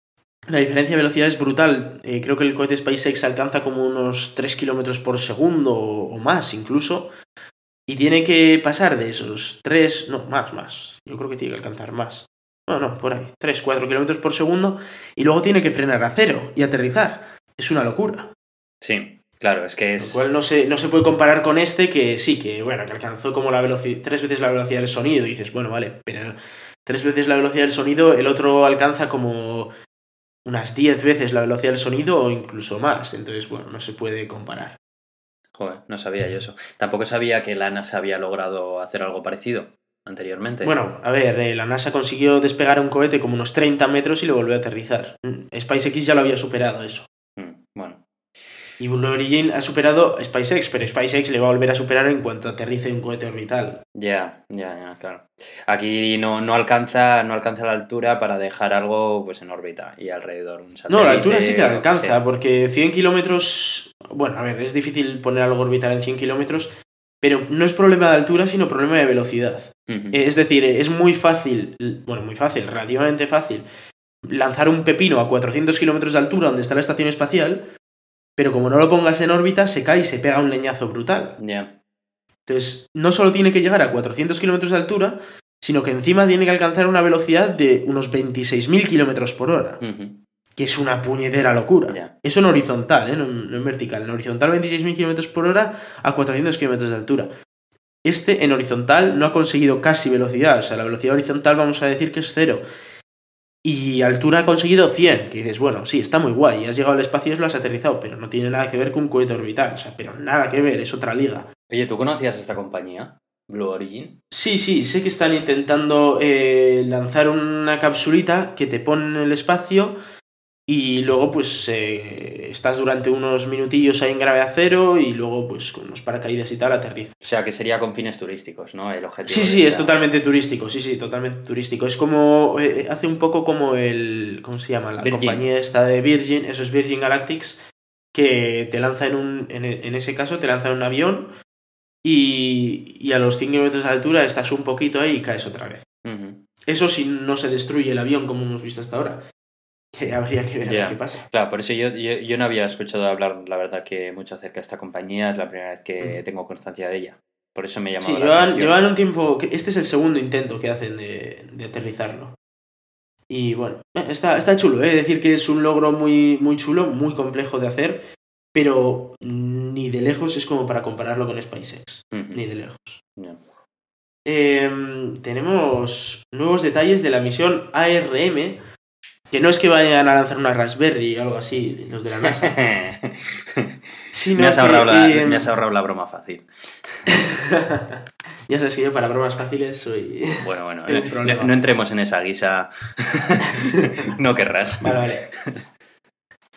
Speaker 2: la diferencia de velocidad es brutal. Eh, creo que el cohete SpaceX alcanza como unos 3 kilómetros por segundo o, o más incluso. Y tiene que pasar de esos 3, no, más, más. Yo creo que tiene que alcanzar más. No, no, por ahí. 3, 4 kilómetros por segundo. Y luego tiene que frenar a cero y aterrizar. Es una locura.
Speaker 1: Sí, claro, es que
Speaker 2: Lo
Speaker 1: es...
Speaker 2: cual no se, no se puede comparar con este que sí, que bueno, que alcanzó como la velocidad, tres veces la velocidad del sonido. Y dices, bueno, vale, pero tres veces la velocidad del sonido, el otro alcanza como unas 10 veces la velocidad del sonido o incluso más. Entonces, bueno, no se puede comparar.
Speaker 1: Joder, no sabía yo eso. Tampoco sabía que la NASA había logrado hacer algo parecido anteriormente.
Speaker 2: Bueno, a ver, eh, la NASA consiguió despegar un cohete como unos 30 metros y lo volvió a aterrizar. Mm, SpaceX ya lo había superado eso. Y Blue Origin ha superado a SpaceX, pero SpaceX le va a volver a superar en cuanto aterrice un cohete orbital.
Speaker 1: ya, ya, ya, claro. Aquí no, no alcanza, no alcanza la altura para dejar algo pues en órbita y alrededor un satélite.
Speaker 2: No, la altura sí que alcanza, porque 100 kilómetros. Bueno, a ver, es difícil poner algo orbital en 100 kilómetros, pero no es problema de altura, sino problema de velocidad. Es decir, es muy fácil, bueno, muy fácil, relativamente fácil, lanzar un pepino a 400 kilómetros de altura donde está la estación espacial, pero como no lo pongas en órbita, se cae y se pega un leñazo brutal.
Speaker 1: Ya,
Speaker 2: Entonces, no solo tiene que llegar a 400 kilómetros de altura, sino que encima tiene que alcanzar una velocidad de unos 26.000 kilómetros por hora, que es una puñetera locura.
Speaker 1: ya.
Speaker 2: Eso en horizontal, ¿eh? no, en- no en vertical. En horizontal 26.000 kilómetros por hora a 400 kilómetros de altura. Este en horizontal no ha conseguido casi velocidad, o sea, la velocidad horizontal vamos a decir que es cero. Y altura ha conseguido 100, que dices, bueno, sí, está muy guay, has llegado al espacio y lo has aterrizado, pero no tiene nada que ver con un cohete orbital, o sea, pero nada que ver, es otra liga.
Speaker 1: Oye, ¿tú conocías esta compañía? Blue Origin.
Speaker 2: Sí, sí, sé que están intentando eh, lanzar una capsulita que te pone en el espacio y luego pues eh, estás durante unos minutillos ahí en gravedad cero y luego pues con unos paracaídas y tal aterriza.
Speaker 1: O sea, que sería con fines turísticos, ¿no? El objetivo.
Speaker 2: Sí, sí, es totalmente turístico, sí, sí, totalmente turístico. Es como, eh, hace un poco como el, ¿cómo se llama? La
Speaker 1: Virgin.
Speaker 2: compañía esta de Virgin, eso es Virgin Galactics, que te lanza en un, en, en ese caso te lanza en un avión y, y a los 100 kilómetros de altura estás un poquito ahí y caes otra vez. Eso si no se destruye el avión como hemos visto hasta ahora. Que habría que ver
Speaker 1: Ya.
Speaker 2: qué pasa.
Speaker 1: Claro, por eso yo, yo, yo no había escuchado hablar, la verdad, que mucho acerca de esta compañía. Es la primera vez que
Speaker 2: Mm.
Speaker 1: tengo constancia de ella. Por eso me llamaba
Speaker 2: Sí, llevan, llevan un tiempo. Este es el segundo intento que hacen de, de aterrizarlo. Y bueno, eh, está, está chulo, ¿eh? decir que es un logro muy, muy chulo, muy complejo de hacer, pero ni de lejos es como para compararlo con SpaceX. Ni de lejos. Em, tenemos nuevos detalles de la misión ARM, que no es que vayan a lanzar una Raspberry o algo así, los de la NASA,
Speaker 1: me, has
Speaker 2: que,
Speaker 1: ahorrado la,
Speaker 2: em,
Speaker 1: me has ahorrado la broma fácil.
Speaker 2: ya sabes que yo para bromas fáciles soy...
Speaker 1: Bueno, bueno,
Speaker 2: un
Speaker 1: eh, no, no entremos en esa guisa. no querrás.
Speaker 2: Vale, vale.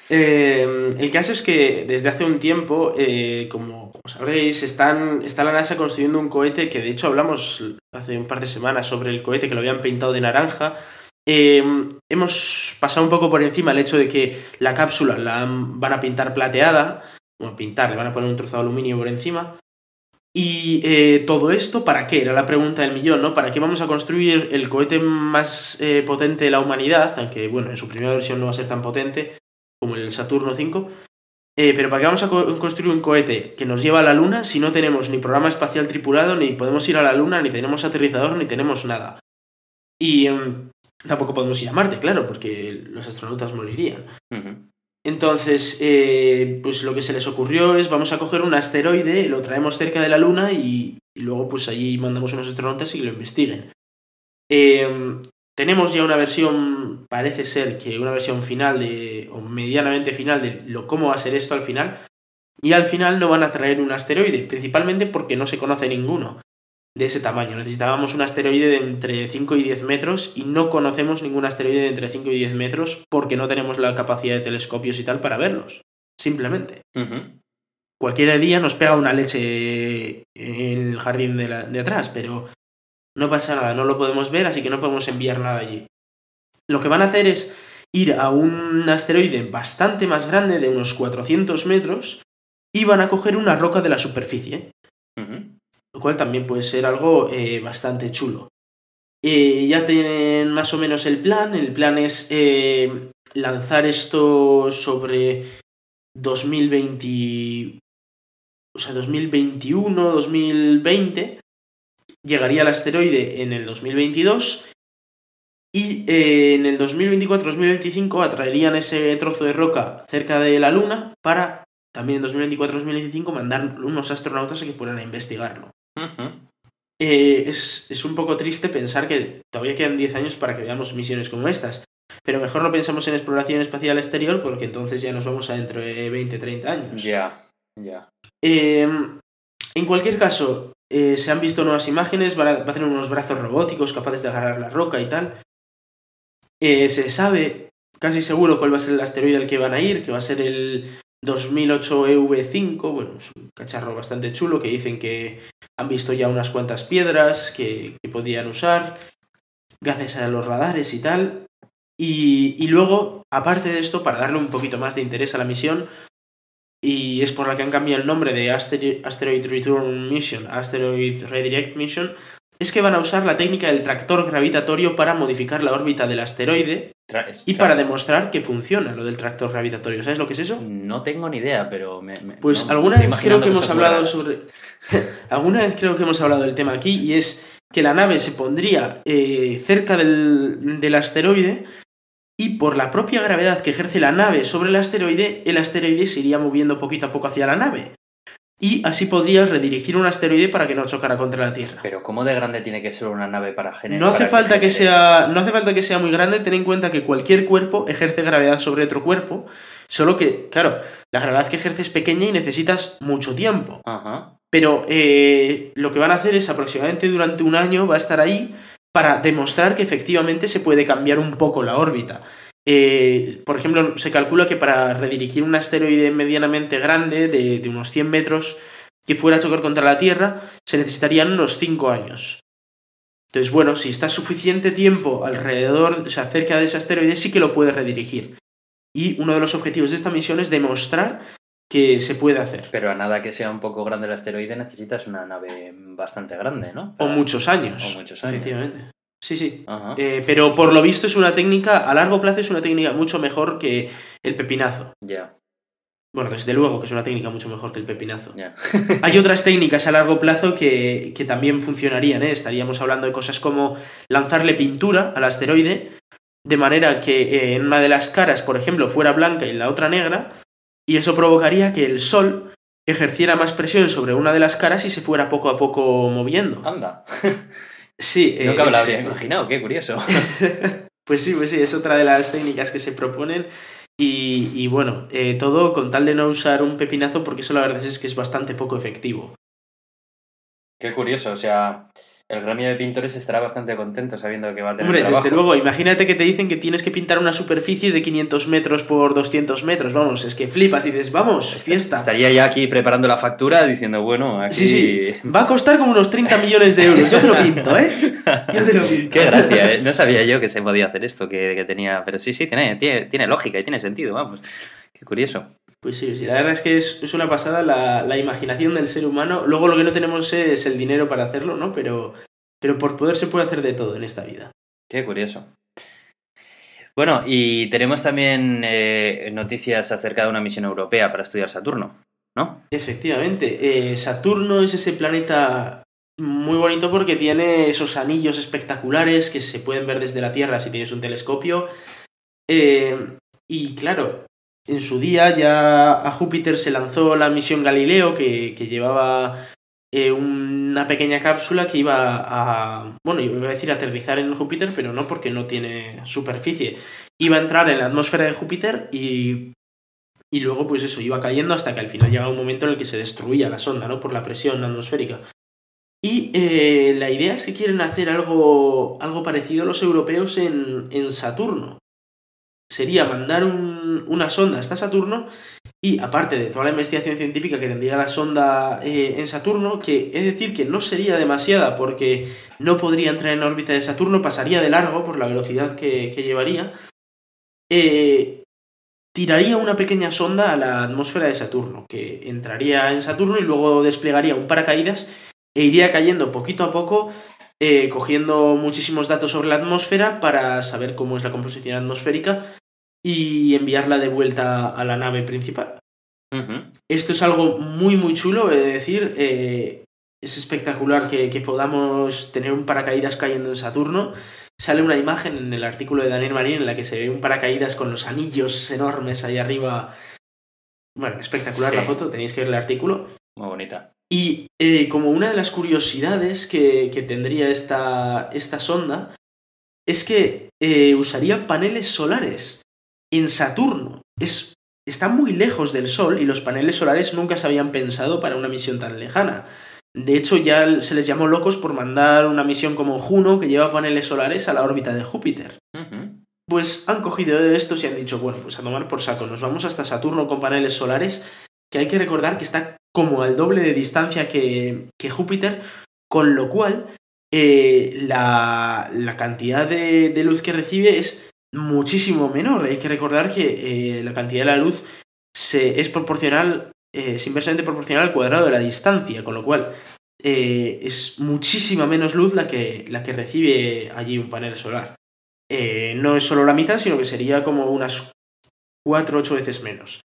Speaker 2: Eh, el caso es que desde hace un tiempo, eh, como, como sabréis, están, está la NASA construyendo un cohete que de hecho hablamos hace un par de semanas sobre el cohete que lo habían pintado de naranja. Eh, hemos pasado un poco por encima el hecho de que la cápsula la van a pintar plateada bueno, pintar, le van a poner un trozo de aluminio por encima. Y eh, todo esto, ¿para qué? Era la pregunta del millón, ¿no? ¿Para qué vamos a construir el cohete más eh, potente de la humanidad? Aunque, bueno, en su primera versión no va a ser tan potente como el Saturno 5. Eh, pero ¿para qué vamos a co- construir un cohete que nos lleva a la Luna si no tenemos ni programa espacial tripulado, ni podemos ir a la Luna, ni tenemos aterrizador, ni tenemos nada? Y em, tampoco podemos ir a Marte, claro, porque los astronautas morirían. Entonces, eh, pues lo que se les ocurrió es vamos a coger un asteroide, lo traemos cerca de la Luna y, y luego pues allí mandamos unos astronautas y lo investiguen. Eh, tenemos ya una versión, parece ser que una versión final de, o medianamente final de lo, cómo va a ser esto al final. Y al final no van a traer un asteroide, principalmente porque no se conoce ninguno de ese tamaño. Necesitábamos un asteroide de entre 5 y 10 metros y no conocemos ningún asteroide de entre 5 y 10 metros porque no tenemos la capacidad de telescopios y tal para verlos. Simplemente. Cualquier día nos pega una leche en el jardín de, la- de atrás, pero no pasa nada, no lo podemos ver, así que no podemos enviar nada allí. Lo que van a hacer es ir a un asteroide bastante más grande, de unos 400 metros, y van a coger una roca de la superficie. Lo cual también puede ser algo eh, bastante chulo. Eh, ya tienen más o menos el plan. El plan es eh, lanzar esto sobre 2020. O sea, 2021, 2020. Llegaría el asteroide en el 2022. Y eh, en el 2024-2025 atraerían ese trozo de roca cerca de la Luna para también en 2024-2025 mandar unos astronautas a que fueran a investigarlo. Eh, es, es un poco triste pensar que todavía quedan 10 años para que veamos misiones como estas. Pero mejor no pensamos en exploración espacial exterior porque entonces ya nos vamos a dentro de 20, 30 años.
Speaker 1: Ya, ya.
Speaker 2: Eh, en cualquier caso, eh, se han visto nuevas imágenes, va a, va a tener unos brazos robóticos capaces de agarrar la roca y tal. Eh, se sabe casi seguro cuál va a ser el asteroide al que van a ir, que va a ser el 2008 EV5, bueno, es un cacharro bastante chulo que dicen que han visto ya unas cuantas piedras que, podían usar, gracias a los radares y tal. Y, y luego, aparte de esto, para darle un poquito más de interés a la misión, y es por la que han cambiado el nombre de Aster- Asteroid Return Mission Asteroid Redirect Mission, es que van a usar la técnica del tractor gravitatorio para modificar la órbita del asteroide
Speaker 1: Tra-
Speaker 2: y para demostrar que funciona lo del tractor gravitatorio. ¿Sabes lo que es eso?
Speaker 1: No tengo ni idea, pero me. me-
Speaker 2: Pues
Speaker 1: no,
Speaker 2: alguna vez creo que hemos hablado
Speaker 1: raras.
Speaker 2: sobre. alguna vez creo que hemos hablado del tema aquí y es que la nave se pondría eh, cerca del, del asteroide y por la propia gravedad que ejerce la nave sobre el asteroide, el asteroide se iría moviendo poquito a poco hacia la nave. Y así podrías redirigir un asteroide para que no chocara contra la Tierra.
Speaker 1: Pero ¿cómo de grande tiene que ser una nave para generar?
Speaker 2: No hace falta que sea. No hace falta que sea muy grande, ten en cuenta que cualquier cuerpo ejerce gravedad sobre otro cuerpo. Solo que, claro, la gravedad que ejerce es pequeña y necesitas mucho tiempo.
Speaker 1: Ajá.
Speaker 2: Pero eh, lo que van a hacer es aproximadamente durante un año va a estar ahí para demostrar que efectivamente se puede cambiar un poco la órbita. Eh, por ejemplo, se calcula que para redirigir un asteroide medianamente grande, de, de unos 100 metros, que fuera a chocar contra la Tierra, se necesitarían unos 5 años. Entonces, bueno, si está suficiente tiempo alrededor, o sea, cerca de ese asteroide, sí que lo puede redirigir. Y uno de los objetivos de esta misión es demostrar que se puede hacer.
Speaker 1: Pero a nada que sea un poco grande el asteroide necesitas una nave bastante grande, ¿no?
Speaker 2: O muchos años.
Speaker 1: O muchos años.
Speaker 2: Efectivamente. Sí, sí.
Speaker 1: Ajá.
Speaker 2: Eh, pero por lo visto es una técnica, a largo plazo es una técnica mucho mejor que el pepinazo.
Speaker 1: Ya,
Speaker 2: Bueno, desde luego que es una técnica mucho mejor que el pepinazo.
Speaker 1: ya.
Speaker 2: Hay otras técnicas a largo plazo que, que también funcionarían, ¿eh? Estaríamos hablando de cosas como lanzarle pintura al asteroide, de manera que eh, en una de las caras, por ejemplo, fuera blanca y en la otra negra, y eso provocaría que el Sol ejerciera más presión sobre una de las caras y se fuera poco a poco moviendo.
Speaker 1: Anda.
Speaker 2: Sí,
Speaker 1: Nunca me lo habría imaginado, qué curioso.
Speaker 2: Pues sí, pues sí, es otra de las técnicas que se proponen. Y, y bueno, eh, todo con tal de no usar un pepinazo, porque eso la verdad es que es bastante poco efectivo.
Speaker 1: Qué curioso, o sea, el gremio de pintores estará bastante contento sabiendo que va a tener
Speaker 2: Hombre,
Speaker 1: trabajo.
Speaker 2: desde luego, imagínate que te dicen que tienes que pintar una superficie de 500 metros por 200 metros. Vamos, es que flipas y dices, vamos, fiesta.
Speaker 1: Estaría ya aquí preparando la factura diciendo, bueno, aquí...
Speaker 2: Sí, sí, va a costar como unos 30 millones de euros. Yo te lo pinto, ¿eh? Yo te lo pinto.
Speaker 1: Qué gracia, ¿eh? No sabía yo que se podía hacer esto, que, que tenía... Pero sí, sí, tiene, tiene, tiene lógica y tiene sentido, vamos. Qué curioso.
Speaker 2: Pues sí, sí, la verdad es que es, es una pasada la, la, imaginación del ser humano. Luego lo que no tenemos es el dinero para hacerlo, ¿no? Pero, pero por poder se puede hacer de todo en esta vida.
Speaker 1: Qué curioso. Bueno, y tenemos también eh, noticias acerca de una misión europea para estudiar Saturno, ¿no?
Speaker 2: Efectivamente, eh, Saturno es ese planeta muy bonito porque tiene esos anillos espectaculares que se pueden ver desde la Tierra si tienes un telescopio. Eh, y claro, en su día ya a Júpiter se lanzó la misión Galileo que, que llevaba eh, una pequeña cápsula que iba a, bueno, iba a decir aterrizar en Júpiter, pero no porque no tiene superficie. Iba a entrar en la atmósfera de Júpiter y, y luego pues eso, iba cayendo hasta que al final llegaba un momento en el que se destruía la sonda, ¿no? Por la presión atmosférica. Y eh, la idea es que quieren hacer algo, algo parecido a los europeos en, en Saturno. Sería mandar un, una sonda hasta Saturno y aparte de toda la investigación científica que tendría la sonda eh, en Saturno, que es decir que no sería demasiada porque no podría entrar en órbita de Saturno, pasaría de largo por la velocidad que, que llevaría, eh, tiraría una pequeña sonda a la atmósfera de Saturno, que entraría en Saturno y luego desplegaría un paracaídas e iría cayendo poquito a poco, eh, cogiendo muchísimos datos sobre la atmósfera para saber cómo es la composición atmosférica y enviarla de vuelta a la nave principal.
Speaker 1: Uh -huh.
Speaker 2: Esto es algo muy muy chulo, es decir, eh, es espectacular que, que, podamos tener un paracaídas cayendo en Saturno. Sale una imagen en el artículo de Daniel Marín en la que se ve un paracaídas con los anillos enormes ahí arriba. Bueno, espectacular sí. la foto, tenéis que ver el artículo.
Speaker 1: Muy bonita.
Speaker 2: Y eh, como una de las curiosidades que, que tendría esta, esta, sonda es que eh, usaría paneles solares en Saturno. Es, está muy lejos del Sol y los paneles solares nunca se habían pensado para una misión tan lejana. De hecho, ya se les llamó locos por mandar una misión como Juno que lleva paneles solares a la órbita de Júpiter.
Speaker 1: Uh -huh.
Speaker 2: Pues han cogido estos y han dicho, bueno, pues a tomar por saco, nos vamos hasta Saturno con paneles solares, que hay que recordar que está como al doble de distancia que, que Júpiter, con lo cual eh, la, la, cantidad de, de, luz que recibe es muchísimo menor. Hay que recordar que eh, la cantidad de la luz se, es proporcional, eh, es inversamente proporcional al cuadrado de la distancia, con lo cual es muchísima menos luz la que, la que recibe allí un panel solar. No es solo la mitad, sino que sería como unas 4 o 8 veces menos.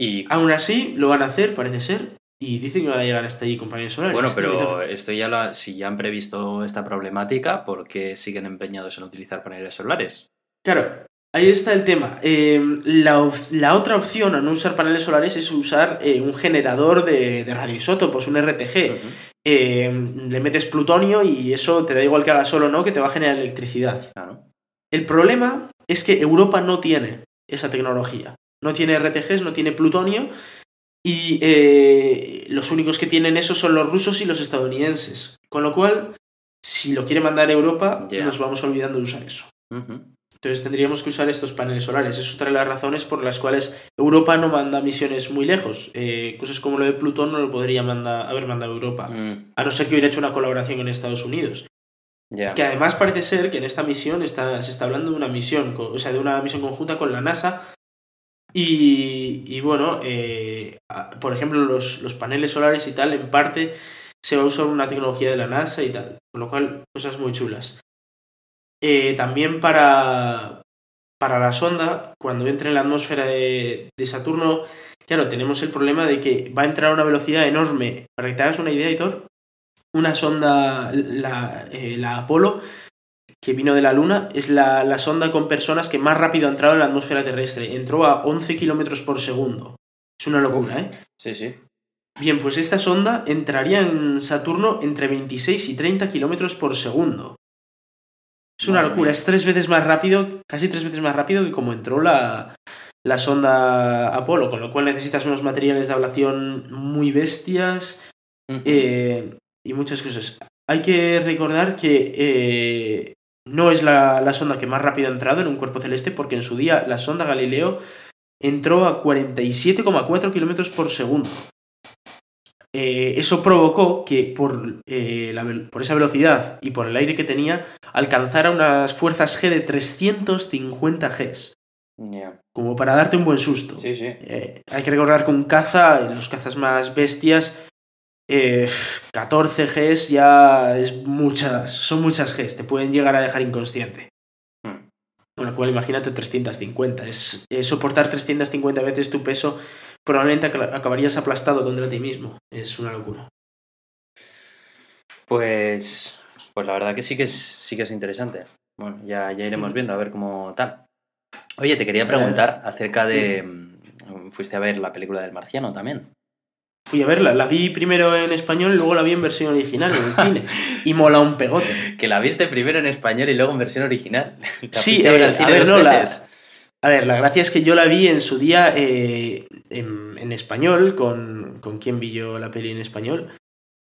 Speaker 1: Y
Speaker 2: aún así lo van a hacer, parece ser, y dicen que van a llegar hasta allí con paneles solares.
Speaker 1: Bueno, pero esto ya lo, si ya han previsto esta problemática, ¿por qué siguen empeñados en utilizar paneles solares?
Speaker 2: Claro, ahí está el tema. Eh, la, la, otra opción a no usar paneles solares es usar eh, un generador de, de radioisótopos, un RTG. Uh -huh. eh, le metes plutonio y eso te da igual que haga solo o no, que te va a generar electricidad.
Speaker 1: Claro.
Speaker 2: El problema es que Europa no tiene esa tecnología. No tiene RTGs, no tiene plutonio. Y eh, los únicos que tienen eso son los rusos y los estadounidenses. Con lo cual, si lo quiere mandar a Europa, yeah. nos vamos olvidando de usar eso.
Speaker 1: Uh -huh.
Speaker 2: Entonces tendríamos que usar estos paneles solares. Eso es otra de las razones por las cuales Europa no manda misiones muy lejos. Eh, cosas como lo de Plutón no lo podría mandar, haber mandado Europa.
Speaker 1: Mm.
Speaker 2: A no ser que hubiera hecho una colaboración con Estados Unidos.
Speaker 1: Yeah.
Speaker 2: Que además parece ser que en esta misión está, se está hablando de una misión, o sea, de una misión conjunta con la NASA. Y, y bueno, eh, por ejemplo, los, los paneles solares y tal, en parte se va a usar una tecnología de la NASA y tal. Con lo cual, cosas muy chulas. Eh, también para, para la sonda, cuando entre en la atmósfera de, de, Saturno, claro, tenemos el problema de que va a entrar a una velocidad enorme. Para que te hagas una idea, Hitor, una sonda, la, eh, la Apolo, que vino de la Luna, es la, la, sonda con personas que más rápido ha entrado en la atmósfera terrestre. Entró a 11 kilómetros por segundo. Es una locura,
Speaker 1: Uf,
Speaker 2: ¿eh?
Speaker 1: Sí, sí.
Speaker 2: Bien, pues esta sonda entraría en Saturno entre 26 y 30 kilómetros por segundo. Es una locura, es tres veces más rápido, casi tres veces más rápido que como entró la, la sonda Apolo, con lo cual necesitas unos materiales de ablación muy bestias uh -huh. eh, y muchas cosas. Hay que recordar que eh, no es la, la, sonda que más rápido ha entrado en un cuerpo celeste, porque en su día la sonda Galileo entró a 47,4 kilómetros por segundo. Eh, eso provocó que por, eh, la, por, esa velocidad y por el aire que tenía alcanzara unas fuerzas G de 350 Gs. Como para darte un buen susto.
Speaker 1: Sí, sí.
Speaker 2: Eh, hay que recordar que un caza, los cazas más bestias, eh, 14 Gs ya es muchas, son muchas Gs, te pueden llegar a dejar inconsciente.
Speaker 1: Hmm.
Speaker 2: Con lo cual imagínate 350, es, es soportar 350 veces tu peso, probablemente ac- acabarías aplastado contra ti mismo, es una locura.
Speaker 1: Pues, pues la verdad que sí que es, sí que es interesante. Bueno, ya, ya iremos viendo a ver cómo tal. Oye, te quería preguntar acerca de... mm, Fuiste a ver la película del marciano también.
Speaker 2: Fui a verla, la vi primero en español y luego la vi en versión original en el cine. Y mola un pegote.
Speaker 1: Que la viste primero en español y luego en versión original. ¿La
Speaker 2: Sí,
Speaker 1: a ver
Speaker 2: eh,
Speaker 1: al
Speaker 2: a
Speaker 1: cine
Speaker 2: ver, no, la-? A ver, la gracia es que yo la vi en su día eh, en, en español, con, con quién vi yo la peli en español,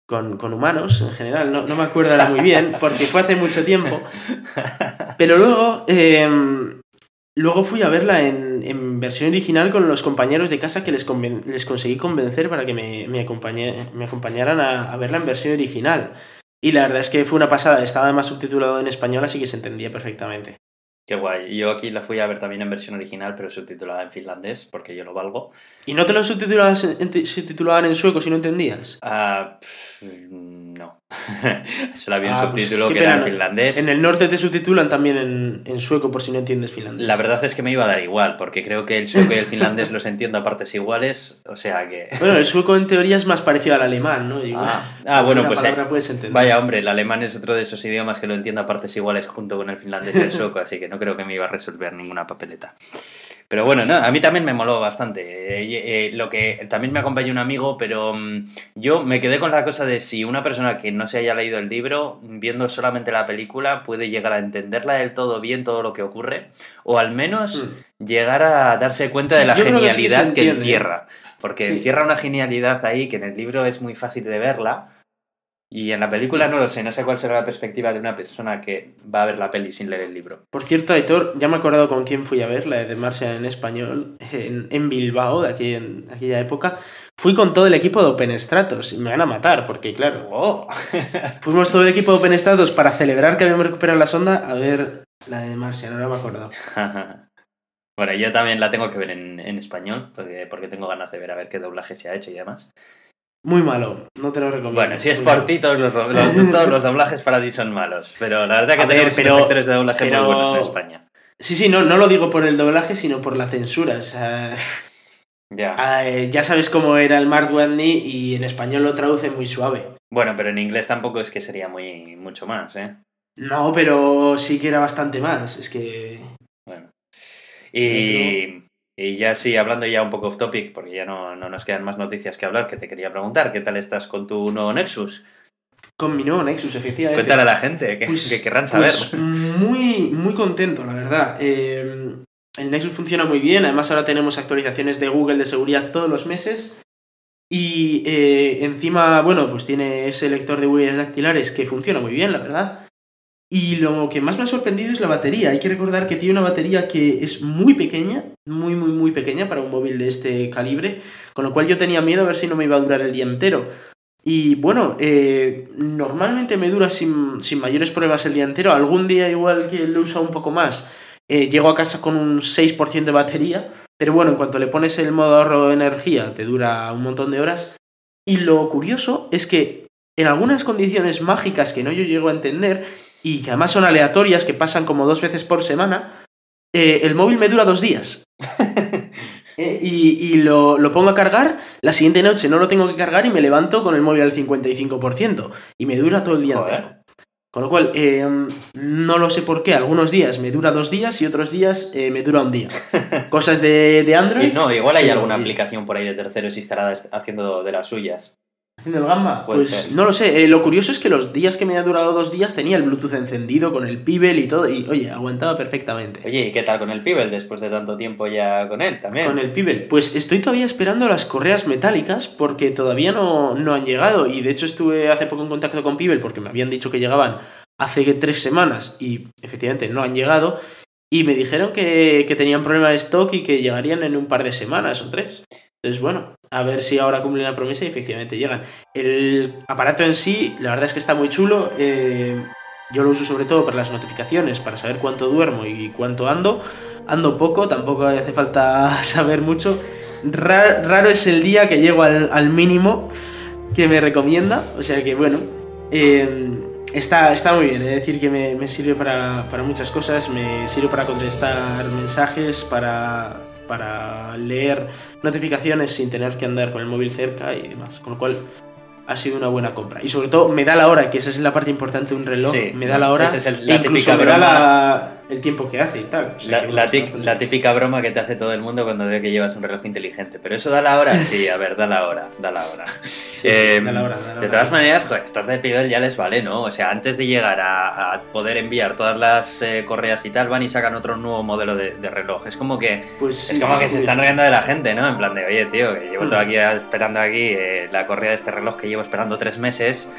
Speaker 2: con, con humanos en general, no, no me acuerdo ahora muy bien, porque fue hace mucho tiempo, pero luego, eh, luego fui a verla en, en versión original con los compañeros de casa que les, conven- les conseguí convencer para que me, me, acompañe- me acompañaran a, a verla en versión original. Y la verdad es que fue una pasada, estaba además subtitulado en español, así que se entendía perfectamente.
Speaker 1: Qué guay. Yo aquí la fui a ver también en versión original, pero subtitulada en finlandés, porque yo lo valgo.
Speaker 2: ¿Y no te lo subtitulaban en, sueco si no entendías?
Speaker 1: Ah, no. Solo había un
Speaker 2: Ah,
Speaker 1: subtítulo que era en finlandés.
Speaker 2: En el norte te subtitulan también en, en sueco por si no entiendes finlandés.
Speaker 1: La verdad es que me iba a dar igual, porque creo que el sueco y el finlandés los entiendo a partes iguales, o sea que...
Speaker 2: Bueno, el sueco en teoría es más parecido al alemán, ¿no?
Speaker 1: Ah, ah, bueno, pues, eh,
Speaker 2: puedes entender.
Speaker 1: Vaya, hombre, el alemán es otro de esos idiomas que lo entiendo a partes iguales junto con el finlandés y el sueco, así que no creo que me iba a resolver ninguna papeleta. Pero bueno, no, a mí también me moló bastante. Eh, eh, lo que también me acompañó un amigo, pero mm, yo me quedé con la cosa de si una persona que no se haya leído el libro, viendo solamente la película, puede llegar a entenderla del todo bien todo lo que ocurre, o al menos
Speaker 2: Mm.
Speaker 1: llegar a darse cuenta
Speaker 2: Sí,
Speaker 1: de la
Speaker 2: creo que sí que se
Speaker 1: genialidad que,
Speaker 2: entiende.
Speaker 1: encierra. Porque
Speaker 2: Sí.
Speaker 1: encierra una genialidad ahí que en el libro es muy fácil de verla. Y en la película no lo sé, no sé cuál será la perspectiva de una persona que va a ver la peli sin leer el libro.
Speaker 2: Por cierto, Aitor, ya me he acordado con quién fui a ver, la de Marcia en español, en, en Bilbao, de aquí, en aquella época. Fui con todo el equipo de Open Stratos y me van a matar, porque claro,
Speaker 1: ¡Oh!
Speaker 2: fuimos todo el equipo de Open Stratos para celebrar que habíamos recuperado la sonda a ver la de Marcia, no me he acordado.
Speaker 1: bueno, yo también la tengo que ver en, en español, porque, porque tengo ganas de ver a ver qué doblaje se ha hecho y demás.
Speaker 2: Muy malo, no te lo recomiendo.
Speaker 1: Bueno, si es por
Speaker 2: malo.
Speaker 1: ti, todos los, los- todos los doblajes para ti son malos. Pero la verdad que
Speaker 2: A ver,
Speaker 1: tenemos
Speaker 2: pero-
Speaker 1: unos actores de doblaje
Speaker 2: pero-
Speaker 1: muy buenos en España.
Speaker 2: Sí, sí, no, no lo digo por el doblaje, sino por la censura. O sea,
Speaker 1: Ya.
Speaker 2: eh, ya sabes cómo era el Mark Watney y en español lo traduce muy suave.
Speaker 1: Bueno, pero en inglés tampoco es que sería muy mucho más, ¿eh?
Speaker 2: No, pero sí que era bastante más. Es que.
Speaker 1: Bueno. Y, y ya sí, hablando ya un poco off topic, porque ya no, no nos quedan más noticias que hablar, que te quería preguntar, ¿qué tal estás con tu nuevo Nexus?
Speaker 2: Con mi nuevo Nexus, efectivamente.
Speaker 1: Cuéntale a la gente, que,
Speaker 2: Pues-
Speaker 1: que querrán saber.
Speaker 2: Pues muy, muy contento, la verdad. Eh, el Nexus funciona muy bien, además ahora tenemos actualizaciones de Google de seguridad todos los meses. Y eh, encima, bueno, pues tiene ese lector de huellas dactilares que funciona muy bien, la verdad. Y lo que más me ha sorprendido es la batería. Hay que recordar que tiene una batería que es muy pequeña, muy, muy, muy pequeña para un móvil de este calibre, con lo cual yo tenía miedo a ver si no me iba a durar el día entero. Y bueno, eh, normalmente me dura sin, sin mayores problemas el día entero. Algún día igual que lo uso un poco más, eh, llego a casa con un 6% de batería. Pero bueno, en cuanto le pones el modo ahorro de energía, te dura un montón de horas. Y lo curioso es que en algunas condiciones mágicas que no yo llego a entender y que además son aleatorias, que pasan como dos veces por semana, eh, el móvil me dura dos días. Eh, y y lo, lo pongo a cargar, la siguiente noche no lo tengo que cargar y me levanto con el móvil al 55%. Y me dura todo el día
Speaker 1: Joder.
Speaker 2: entero. Con lo cual, eh, no lo sé por qué. Algunos días me dura dos días y otros días eh, me dura un día. Cosas de, de Android.
Speaker 1: No, igual hay alguna aplicación por ahí de terceros instalada haciendo de las suyas.
Speaker 2: Haciendo el gamba.
Speaker 1: Puede
Speaker 2: Pues
Speaker 1: ser.
Speaker 2: no lo sé. Eh, lo curioso es que los días que me ha durado dos días tenía el Bluetooth encendido con el Pibel y todo. Y oye, aguantaba perfectamente.
Speaker 1: Oye, ¿y qué tal con el Pibel después de tanto tiempo ya con él también?
Speaker 2: Con el Pibel. Pues estoy todavía esperando las correas metálicas porque todavía no, no han llegado. Y de hecho estuve hace poco en contacto con Pibel porque me habían dicho que llegaban hace tres semanas y efectivamente no han llegado. Y me dijeron que, que tenían problema de stock y que llegarían en un par de semanas o tres. Entonces, bueno, a ver si ahora cumplen la promesa y efectivamente llegan. El aparato en sí, la verdad es que está muy chulo. eh, yo lo uso sobre todo para las notificaciones, para saber cuánto duermo y cuánto ando. ando poco, tampoco hace falta saber mucho. raro es el día que llego al, mínimo que me recomienda, o sea que bueno, em, está, está muy bien, es decir que me, sirve para, para, muchas cosas, me sirve para contestar mensajes, para, para leer notificaciones sin tener que andar con el móvil cerca y demás, con lo cual ha sido una buena compra. Y sobre todo me da la hora, que esa es la parte importante de un reloj. me da la hora.
Speaker 1: es la típica
Speaker 2: el tiempo que hace y tal.
Speaker 1: la, típica broma que te hace todo el mundo cuando ve que llevas un reloj inteligente. Pero eso da la hora. Sí, a ver, da la hora. Da la hora.
Speaker 2: Eh, da la hora,
Speaker 1: de todas maneras, joder, estar de pivel ya les vale, ¿no? O sea, antes de llegar a, poder enviar todas las eh, correas y tal, van y sacan otro nuevo modelo de, reloj. Es como que,
Speaker 2: pues
Speaker 1: es como que se están riendo de la gente, ¿no? En plan de, oye, tío, que llevo todo aquí esperando aquí eh, la correa de este reloj que llevo esperando tres meses.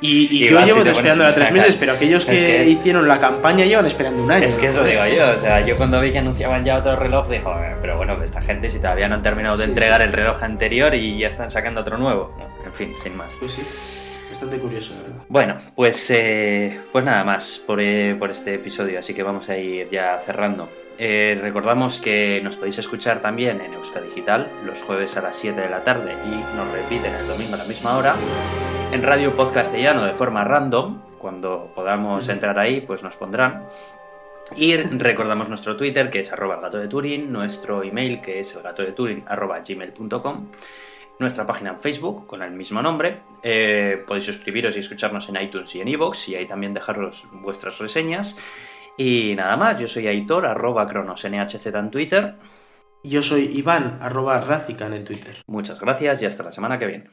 Speaker 2: Y, yo llevo esperando tres meses, pero aquellos que, hicieron la campaña llevan esperando un año.
Speaker 1: Es que eso digo yo, o sea, yo cuando vi que anunciaban ya otro reloj, dijo, pero bueno, esta gente si todavía no han terminado de entregar el reloj anterior y ya están sacando otro nuevo. En fin, sin más.
Speaker 2: Pues sí. Bastante curioso, verdad.
Speaker 1: Bueno, pues, eh, pues nada más por, eh, por este episodio, así que vamos a ir ya cerrando. Eh, recordamos que nos podéis escuchar también en Euska Digital los jueves a las 7 de la tarde y nos repiten el domingo a la misma hora. En Radio Podcastellano de forma random, cuando podamos entrar ahí, pues nos pondrán. Y recordamos nuestro Twitter, que es arroba el gato de Turing, nuestro email, que es el gato de Turing, arroba gmail.com, nuestra página en Facebook, con el mismo nombre. Eh, podéis suscribiros y escucharnos en iTunes y en iVoox, y ahí también dejaros vuestras reseñas. Y nada más, yo soy Aitor, arroba cronosnhz en Twitter.
Speaker 2: Yo soy Iván, arroba Razican en Twitter.
Speaker 1: Muchas gracias y hasta la semana que viene.